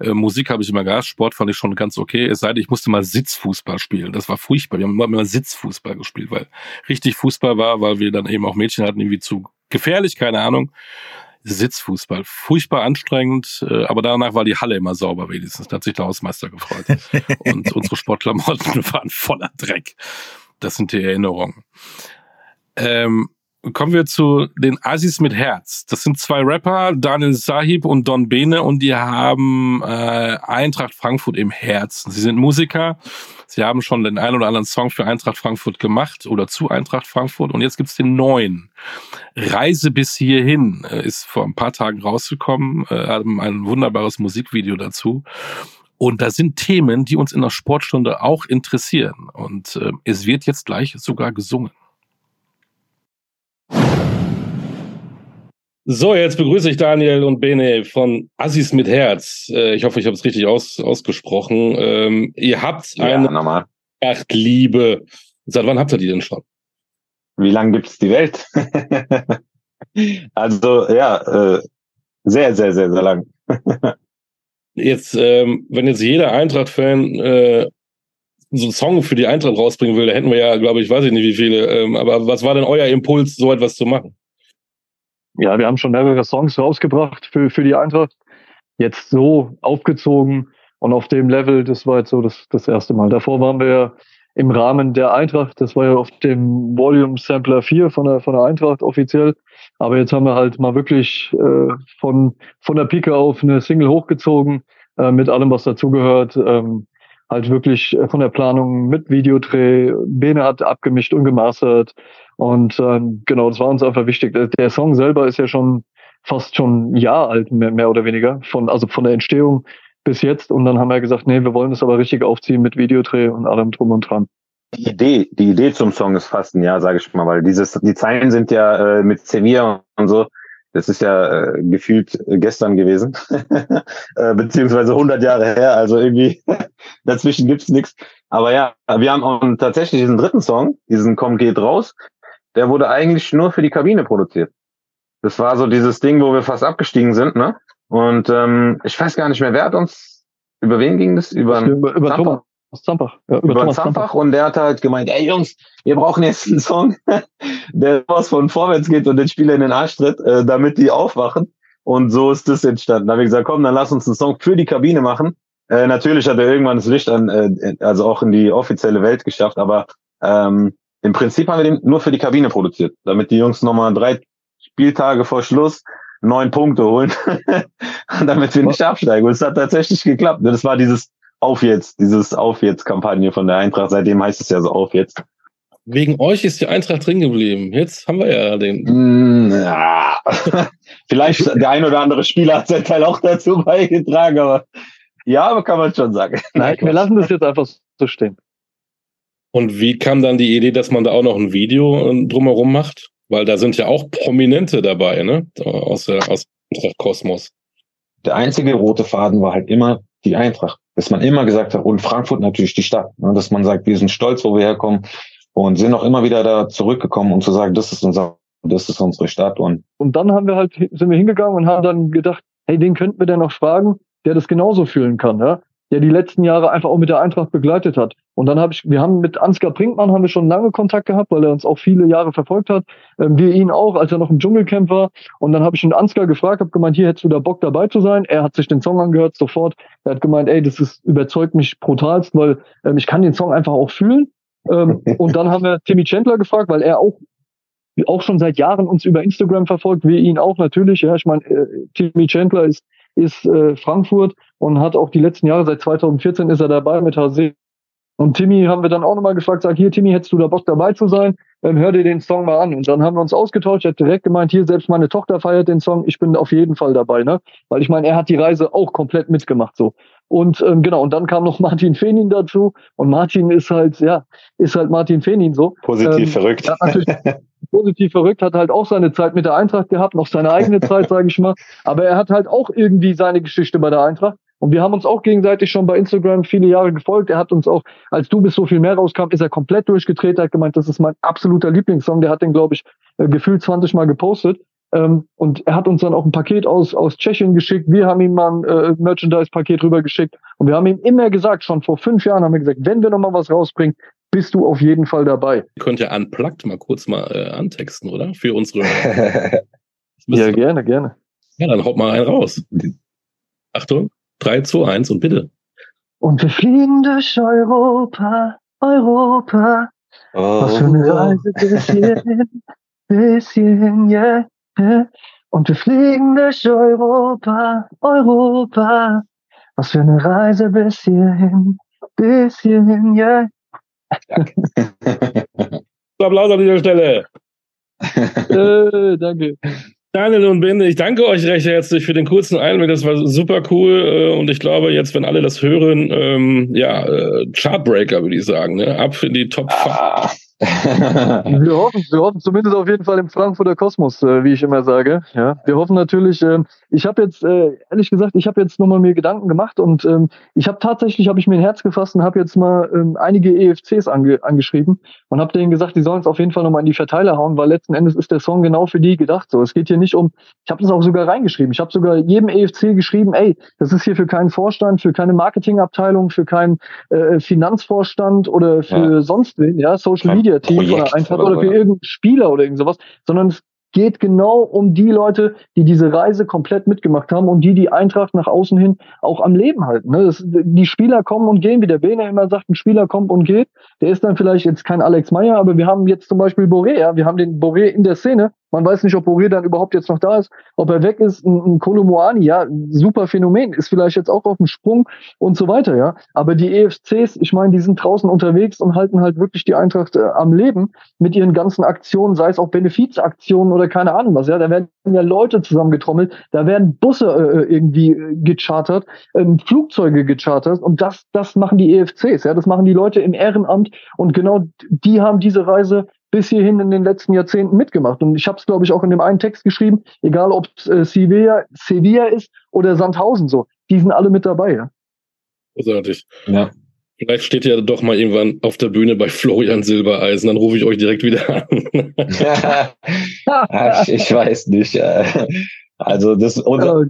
Äh, Musik habe ich immer gehasst, Sport fand ich schon ganz okay. Es sei denn, ich musste mal Sitzfußball spielen. Das war furchtbar. Wir haben immer Sitzfußball gespielt, weil richtig Fußball war, weil wir dann eben auch Mädchen hatten, irgendwie zu gefährlich, keine Ahnung. Sitzfußball. Furchtbar anstrengend, äh, aber danach war die Halle immer sauber wenigstens. Da hat sich der Hausmeister gefreut. Und unsere Sportklamotten waren voller Dreck. Das sind die Erinnerungen. Ähm, kommen wir zu den Assis mit Herz. Das sind zwei Rapper, Daniel Sahib und Don Bene, und die haben äh, Eintracht Frankfurt im Herzen. Sie sind Musiker. Sie haben schon den einen oder anderen Song für Eintracht Frankfurt gemacht oder zu Eintracht Frankfurt. Und jetzt gibt's den neuen. Reise bis hierhin äh, ist vor ein paar Tagen rausgekommen, äh, haben ein wunderbares Musikvideo dazu. Und da sind Themen, die uns in der Sportstunde auch interessieren. Und äh, es wird jetzt gleich sogar gesungen. So, jetzt begrüße ich Daniel und Bene von Assis mit Herz. Äh, ich hoffe, ich habe es richtig aus, ausgesprochen. Ähm, ihr habt ja, eine normal. Liebe. Seit wann habt ihr die denn schon? Wie lange gibt es die Welt? also ja, äh, sehr, sehr, sehr, sehr lang. jetzt, ähm, wenn jetzt jeder Eintracht-Fan äh, so einen Song für die Eintracht rausbringen will, da hätten wir ja, glaube ich, weiß ich nicht wie viele. Ähm, aber was war denn euer Impuls, so etwas zu machen? ja, wir haben schon mehrere Songs rausgebracht für, für die Eintracht. Jetzt so aufgezogen und auf dem Level, das war jetzt so das, das erste Mal. Davor waren wir ja im Rahmen der Eintracht, das war ja auf dem Volume Sampler 4 von der, von der Eintracht offiziell. Aber jetzt haben wir halt mal wirklich äh, von, von der Pike auf eine Single hochgezogen, äh, mit allem, was dazugehört. Ähm, halt wirklich äh, von der Planung mit Videodreh. Bene hat abgemischt und gemastert. Und ähm, genau, das war uns einfach wichtig. Der Song selber ist ja schon fast schon ein Jahr alt, mehr, mehr oder weniger, von, also von der Entstehung bis jetzt. Und dann haben wir gesagt, nee, wir wollen das aber richtig aufziehen mit Videodreh und allem drum und dran. Die Idee, die Idee zum Song ist fast ein Jahr, sage ich mal, weil dieses, die Zeilen sind ja äh, mit Sevilla und so, das ist ja äh, gefühlt gestern gewesen, äh, beziehungsweise 100 Jahre her. Also irgendwie dazwischen gibt's nichts. Aber ja, wir haben auch tatsächlich diesen dritten Song, diesen Komm geht raus. Der wurde eigentlich nur für die Kabine produziert. Das war so dieses Ding, wo wir fast abgestiegen sind, ne? Und ähm, ich weiß gar nicht mehr, wer hat uns, über wen ging das? Über, über, über Thomas. Zampach. Ja, über, über Zampach und der hat halt gemeint, ey Jungs, wir brauchen jetzt einen Song, der was von vorwärts geht und den Spieler in den Arsch tritt, äh, damit die aufwachen. Und so ist das entstanden. Da habe ich gesagt, komm, dann lass uns einen Song für die Kabine machen. Äh, natürlich hat er irgendwann das Licht an, äh, also auch in die offizielle Welt geschafft, aber ähm, im Prinzip haben wir den nur für die Kabine produziert, damit die Jungs nochmal drei Spieltage vor Schluss neun Punkte holen, damit wir nicht absteigen. Und es hat tatsächlich geklappt. Das war dieses Auf jetzt, dieses Auf jetzt Kampagne von der Eintracht. Seitdem heißt es ja so Auf jetzt. Wegen euch ist die Eintracht drin geblieben. Jetzt haben wir ja den. Mm, ja. Vielleicht der ein oder andere Spieler hat sein Teil auch dazu beigetragen, aber ja, aber kann man schon sagen. Nein, wir lassen das jetzt einfach so stehen. Und wie kam dann die Idee, dass man da auch noch ein Video äh, drumherum macht? Weil da sind ja auch Prominente dabei, ne? Aus, der, aus Eintracht Kosmos. Der einzige rote Faden war halt immer die Eintracht. Dass man immer gesagt hat, und Frankfurt natürlich die Stadt. Ne? Dass man sagt, wir sind stolz, wo wir herkommen. Und sind auch immer wieder da zurückgekommen, um zu sagen, das ist unser, das ist unsere Stadt. Und, und dann haben wir halt, sind wir hingegangen und haben dann gedacht, hey, den könnten wir denn noch fragen, der das genauso fühlen kann, ja? der die letzten Jahre einfach auch mit der Eintracht begleitet hat. Und dann habe ich, wir haben mit Ansgar Brinkmann haben wir schon lange Kontakt gehabt, weil er uns auch viele Jahre verfolgt hat. Ähm, wir ihn auch, als er noch im Dschungelcamp war. Und dann habe ich ihn Ansgar gefragt, habe gemeint, hier hättest du da Bock dabei zu sein. Er hat sich den Song angehört sofort. Er hat gemeint, ey, das ist überzeugt mich brutalst, weil ähm, ich kann den Song einfach auch fühlen. Ähm, und dann haben wir Timmy Chandler gefragt, weil er auch auch schon seit Jahren uns über Instagram verfolgt, wir ihn auch natürlich. Ja, ich meine, äh, Timmy Chandler ist ist äh, Frankfurt und hat auch die letzten Jahre, seit 2014 ist er dabei mit HC. Und Timmy haben wir dann auch nochmal gefragt, sag hier, Timmy, hättest du da Bock dabei zu sein? Ähm, hör dir den Song mal an. Und dann haben wir uns ausgetauscht. Er hat direkt gemeint, hier, selbst meine Tochter feiert den Song. Ich bin auf jeden Fall dabei, ne? Weil ich meine, er hat die Reise auch komplett mitgemacht, so. Und ähm, genau, und dann kam noch Martin Fenin dazu. Und Martin ist halt, ja, ist halt Martin Fenin so. Positiv ähm, verrückt. positiv verrückt, hat halt auch seine Zeit mit der Eintracht gehabt, noch seine eigene Zeit, sage ich mal. Aber er hat halt auch irgendwie seine Geschichte bei der Eintracht. Und wir haben uns auch gegenseitig schon bei Instagram viele Jahre gefolgt. Er hat uns auch, als du bis so viel mehr rauskam, ist er komplett durchgedreht. Er hat gemeint, das ist mein absoluter Lieblingssong. Der hat den, glaube ich, äh, gefühlt 20 Mal gepostet. Ähm, und er hat uns dann auch ein Paket aus, aus Tschechien geschickt. Wir haben ihm mal ein äh, Merchandise-Paket rübergeschickt. Und wir haben ihm immer gesagt, schon vor fünf Jahren haben wir gesagt, wenn wir nochmal was rausbringen, bist du auf jeden Fall dabei. Ihr könnt ja unplugged mal kurz mal äh, antexten, oder? Für unsere. ja, gerne, gerne. Ja, dann haut mal einen raus. Achtung, 3, 2, 1 und bitte. Und wir fliegen durch Europa, Europa. Oh. Was für eine Reise bis hierhin, bis hierhin, yeah, yeah. Und wir fliegen durch Europa, Europa. Was für eine Reise bis hierhin, bis hierhin, yeah. Applaus an dieser Stelle. äh, danke. Daniel und Binde, ich danke euch recht herzlich für den kurzen Einblick. Das war super cool. Äh, und ich glaube, jetzt, wenn alle das hören, ähm, ja, äh, Chartbreaker, würde ich sagen, ne? ab in die Top 5. Wir hoffen, wir hoffen zumindest auf jeden Fall im Frankfurter Kosmos, äh, wie ich immer sage. Ja, wir hoffen natürlich. Äh, ich habe jetzt äh, ehrlich gesagt, ich habe jetzt nochmal mir Gedanken gemacht und ähm, ich habe tatsächlich, habe ich mir ein Herz gefasst und habe jetzt mal ähm, einige EFCs ange angeschrieben und habe denen gesagt, die sollen es auf jeden Fall nochmal in die Verteiler hauen, weil letzten Endes ist der Song genau für die gedacht. So, es geht hier nicht um. Ich habe das auch sogar reingeschrieben. Ich habe sogar jedem EFC geschrieben, ey, das ist hier für keinen Vorstand, für keine Marketingabteilung, für keinen äh, Finanzvorstand oder für ja. sonst wen, ja, Social Media Media-Team oder einfach oder, oder für irgendeinen Spieler oder irgend sowas, sondern es geht genau um die Leute, die diese Reise komplett mitgemacht haben und die die Eintracht nach außen hin auch am Leben halten. Ne? Das, die Spieler kommen und gehen, wie der Bene immer sagt, ein Spieler kommt und geht. Der ist dann vielleicht jetzt kein Alex Meyer, aber wir haben jetzt zum Beispiel Boré, ja? wir haben den Boré in der Szene, Man weiß nicht, ob Boré dann überhaupt jetzt noch da ist, ob er weg ist. Ein, ein Kolomoani, ja, super Phänomen, ist vielleicht jetzt auch auf dem Sprung und so weiter, ja. Aber die EFCs, ich meine, die sind draußen unterwegs und halten halt wirklich die Eintracht äh, am Leben mit ihren ganzen Aktionen, sei es auch Benefizaktionen oder keine Ahnung was, ja. Da werden ja Leute zusammengetrommelt, da werden Busse äh, äh irgendwie äh, gechartert, ähm, Flugzeuge gechartert und das, das machen die EFCs, ja. Das machen die Leute im Ehrenamt und genau die haben diese Reise bis hierhin in den letzten Jahrzehnten mitgemacht. Und ich habe es, glaube ich, auch in dem einen Text geschrieben, egal ob es äh, Sevilla, Sevilla ist oder Sandhausen so, die sind alle mit dabei. Ja. Großartig. Ja. Vielleicht steht ihr doch mal irgendwann auf der Bühne bei Florian Silbereisen, dann rufe ich euch direkt wieder an. Ach, ich weiß nicht. Äh, also das unser,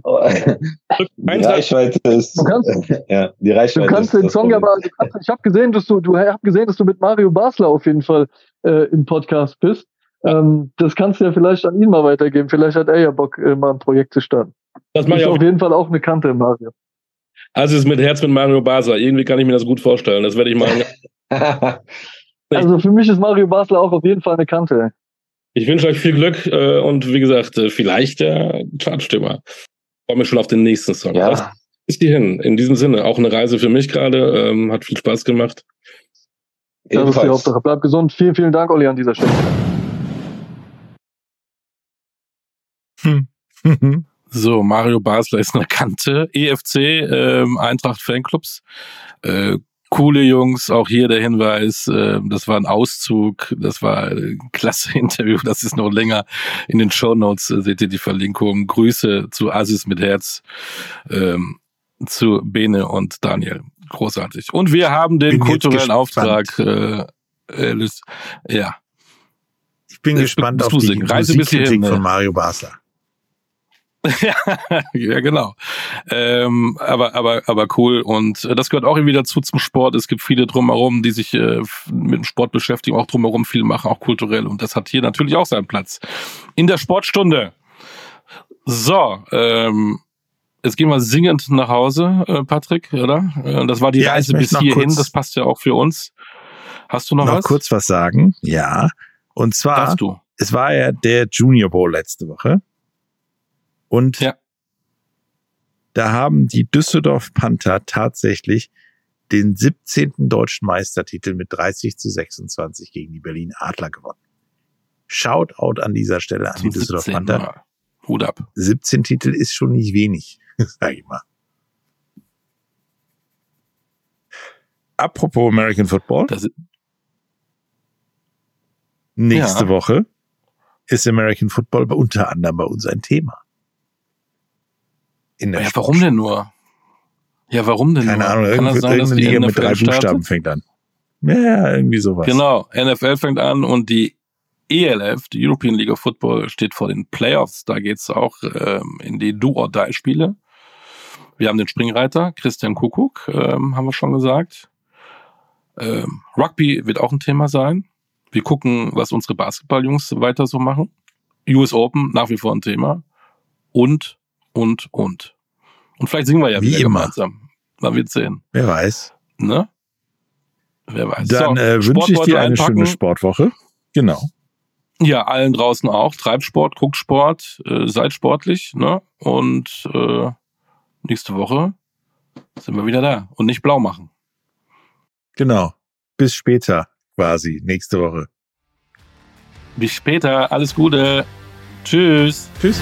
die Reichweite ist. Du kannst, ja, die Reichweite du kannst den Song aber. Ich habe gesehen, dass du, du hab gesehen, dass du mit Mario Basler auf jeden Fall äh, im Podcast bist. Ähm, das kannst du ja vielleicht an ihn mal weitergeben. Vielleicht hat er ja Bock, äh, mal ein Projekt zu starten. Das ist auf jeden Fall auch eine Kante, Mario. Also es ist mit Herz mit Mario Basler. Irgendwie kann ich mir das gut vorstellen. Das werde ich mal. also für mich ist Mario Basler auch auf jeden Fall eine Kante. Ich wünsche euch viel Glück äh, und wie gesagt, äh, vielleicht der Chartstimmer. Freue mich schon auf den nächsten Song. Ja. Das ist die hin. In diesem Sinne, auch eine Reise für mich gerade. Ähm, hat viel Spaß gemacht. Das ist die Hauptsache. Bleib gesund. Vielen, vielen Dank, Olli, an dieser Stelle. So, Mario Basler ist eine Kante. EFC, ähm, Eintracht Fanclubs. Äh, coole Jungs, auch hier der Hinweis, äh, das war ein Auszug, das war ein klasse Interview, das ist noch länger in den Show Notes, äh, seht ihr die Verlinkung. Grüße zu Asis mit Herz, ähm, zu Bene und Daniel. Großartig. Und wir haben den bin kulturellen Auftrag, äh, äh, ja. Ich bin gespannt auf die Reise bis hierhin, von Mario Basler. ja, genau. Ähm, aber, aber, aber cool. Und äh, das gehört auch irgendwie dazu zum Sport. Es gibt viele drumherum, die sich äh, mit dem Sport beschäftigen, auch drumherum viel machen, auch kulturell. Und das hat hier natürlich auch seinen Platz. In der Sportstunde. So, ähm, jetzt gehen wir singend nach Hause, äh, Patrick, oder? Äh, das war die ja, Reise bis hierhin. Das passt ja auch für uns. Hast du noch, noch was? kurz was sagen? Ja. Und zwar, es war ja der Junior Bowl letzte Woche. Und ja. da haben die Düsseldorf Panther tatsächlich den 17. deutschen Meistertitel mit 30 zu 26 gegen die Berlin Adler gewonnen. Shoutout an dieser Stelle an die Düsseldorf Panther. Hut ab. 17 Titel ist schon nicht wenig, sag ich mal. Apropos American Football. Nächste ja. Woche ist American Football unter anderem bei uns ein Thema in der ja, warum denn nur? Ja, warum denn Keine nur? Ahnung, Kann das sein, dass die Liga NFL mit drei Buchstaben fängt an. Ja, irgendwie sowas. Genau, NFL fängt an und die ELF, die European League of Football, steht vor den Playoffs. Da geht's auch ähm, in die Do-or-Die-Spiele. Wir haben den Springreiter, Christian Kuckuck, ähm, haben wir schon gesagt. Ähm, Rugby wird auch ein Thema sein. Wir gucken, was unsere Basketballjungs weiter so machen. US Open nach wie vor ein Thema. Und und, und. Und vielleicht singen wir ja Wie wieder immer. gemeinsam. Man wird sehen. Wer weiß. Ne? Wer weiß. Dann so, äh, wünsche ich dir eine einpacken. schöne Sportwoche. Genau. Ja, allen draußen auch. Treibt Sport, guckt Sport, äh, seid sportlich, ne? Und äh, nächste Woche sind wir wieder da. Und nicht blau machen. Genau. Bis später, quasi, nächste Woche. Bis später. Alles Gute. Tschüss. Tschüss.